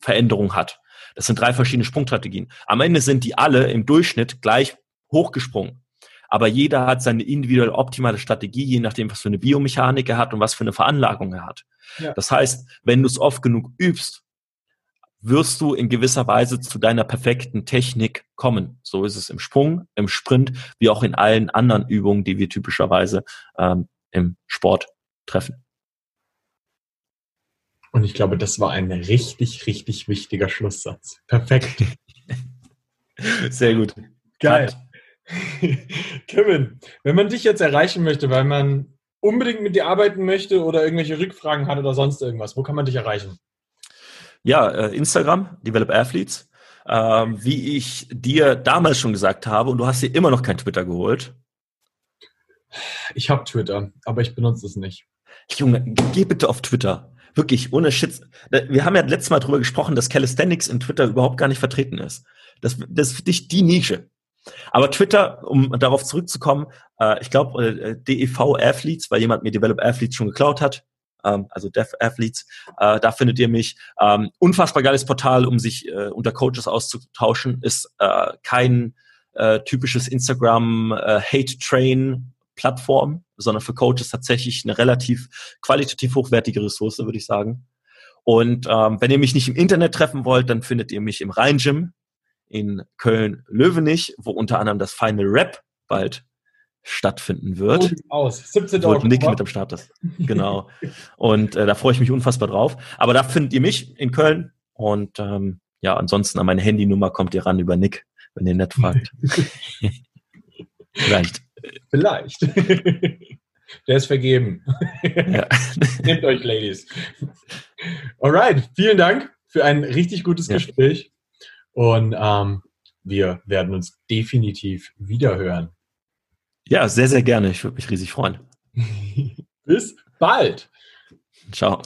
Veränderung hat. Das sind drei verschiedene Sprungstrategien. Am Ende sind die alle im Durchschnitt gleich hochgesprungen. Aber jeder hat seine individuell optimale Strategie, je nachdem, was für eine Biomechanik er hat und was für eine Veranlagung er hat. Ja. Das heißt, wenn du es oft genug übst, wirst du in gewisser Weise zu deiner perfekten Technik kommen. So ist es im Sprung, im Sprint, wie auch in allen anderen Übungen, die wir typischerweise ähm, im Sport treffen. Und ich glaube, das war ein richtig, richtig wichtiger Schlusssatz. Perfekt. [laughs] Sehr gut. Geil. [laughs] Kevin, wenn man dich jetzt erreichen möchte, weil man unbedingt mit dir arbeiten möchte oder irgendwelche Rückfragen hat oder sonst irgendwas, wo kann man dich erreichen? Ja, äh, Instagram, Develop Athletes. Ähm, wie ich dir damals schon gesagt habe, und du hast dir immer noch kein Twitter geholt. Ich habe Twitter, aber ich benutze es nicht. Junge, geh bitte auf Twitter. Wirklich, ohne Shit. Wir haben ja letztes Mal darüber gesprochen, dass Calisthenics in Twitter überhaupt gar nicht vertreten ist. Das, das ist für dich die Nische. Aber Twitter, um darauf zurückzukommen, äh, ich glaube, äh, DEV Athletes, weil jemand mir Develop Athletes schon geklaut hat, ähm, also Dev Athletes, äh, da findet ihr mich. Ähm, unfassbar geiles Portal, um sich äh, unter Coaches auszutauschen, ist äh, kein äh, typisches Instagram äh, Hate Train Plattform, sondern für Coaches tatsächlich eine relativ qualitativ hochwertige Ressource, würde ich sagen. Und ähm, wenn ihr mich nicht im Internet treffen wollt, dann findet ihr mich im Rhein-Gym in Köln-Löwenich, wo unter anderem das Final Rap bald stattfinden wird. Aus. 17. Wo Nick mit am Start ist. Genau. Und äh, da freue ich mich unfassbar drauf. Aber da findet ihr mich in Köln. Und ähm, ja, ansonsten an meine Handynummer kommt ihr ran über Nick, wenn ihr nett fragt. [laughs] Vielleicht. Vielleicht. [laughs] Der ist vergeben. Ja. [laughs] Nehmt euch, Ladies. Alright, vielen Dank für ein richtig gutes ja. Gespräch. Und ähm, wir werden uns definitiv wiederhören. Ja, sehr, sehr gerne. Ich würde mich riesig freuen. [laughs] Bis bald. Ciao.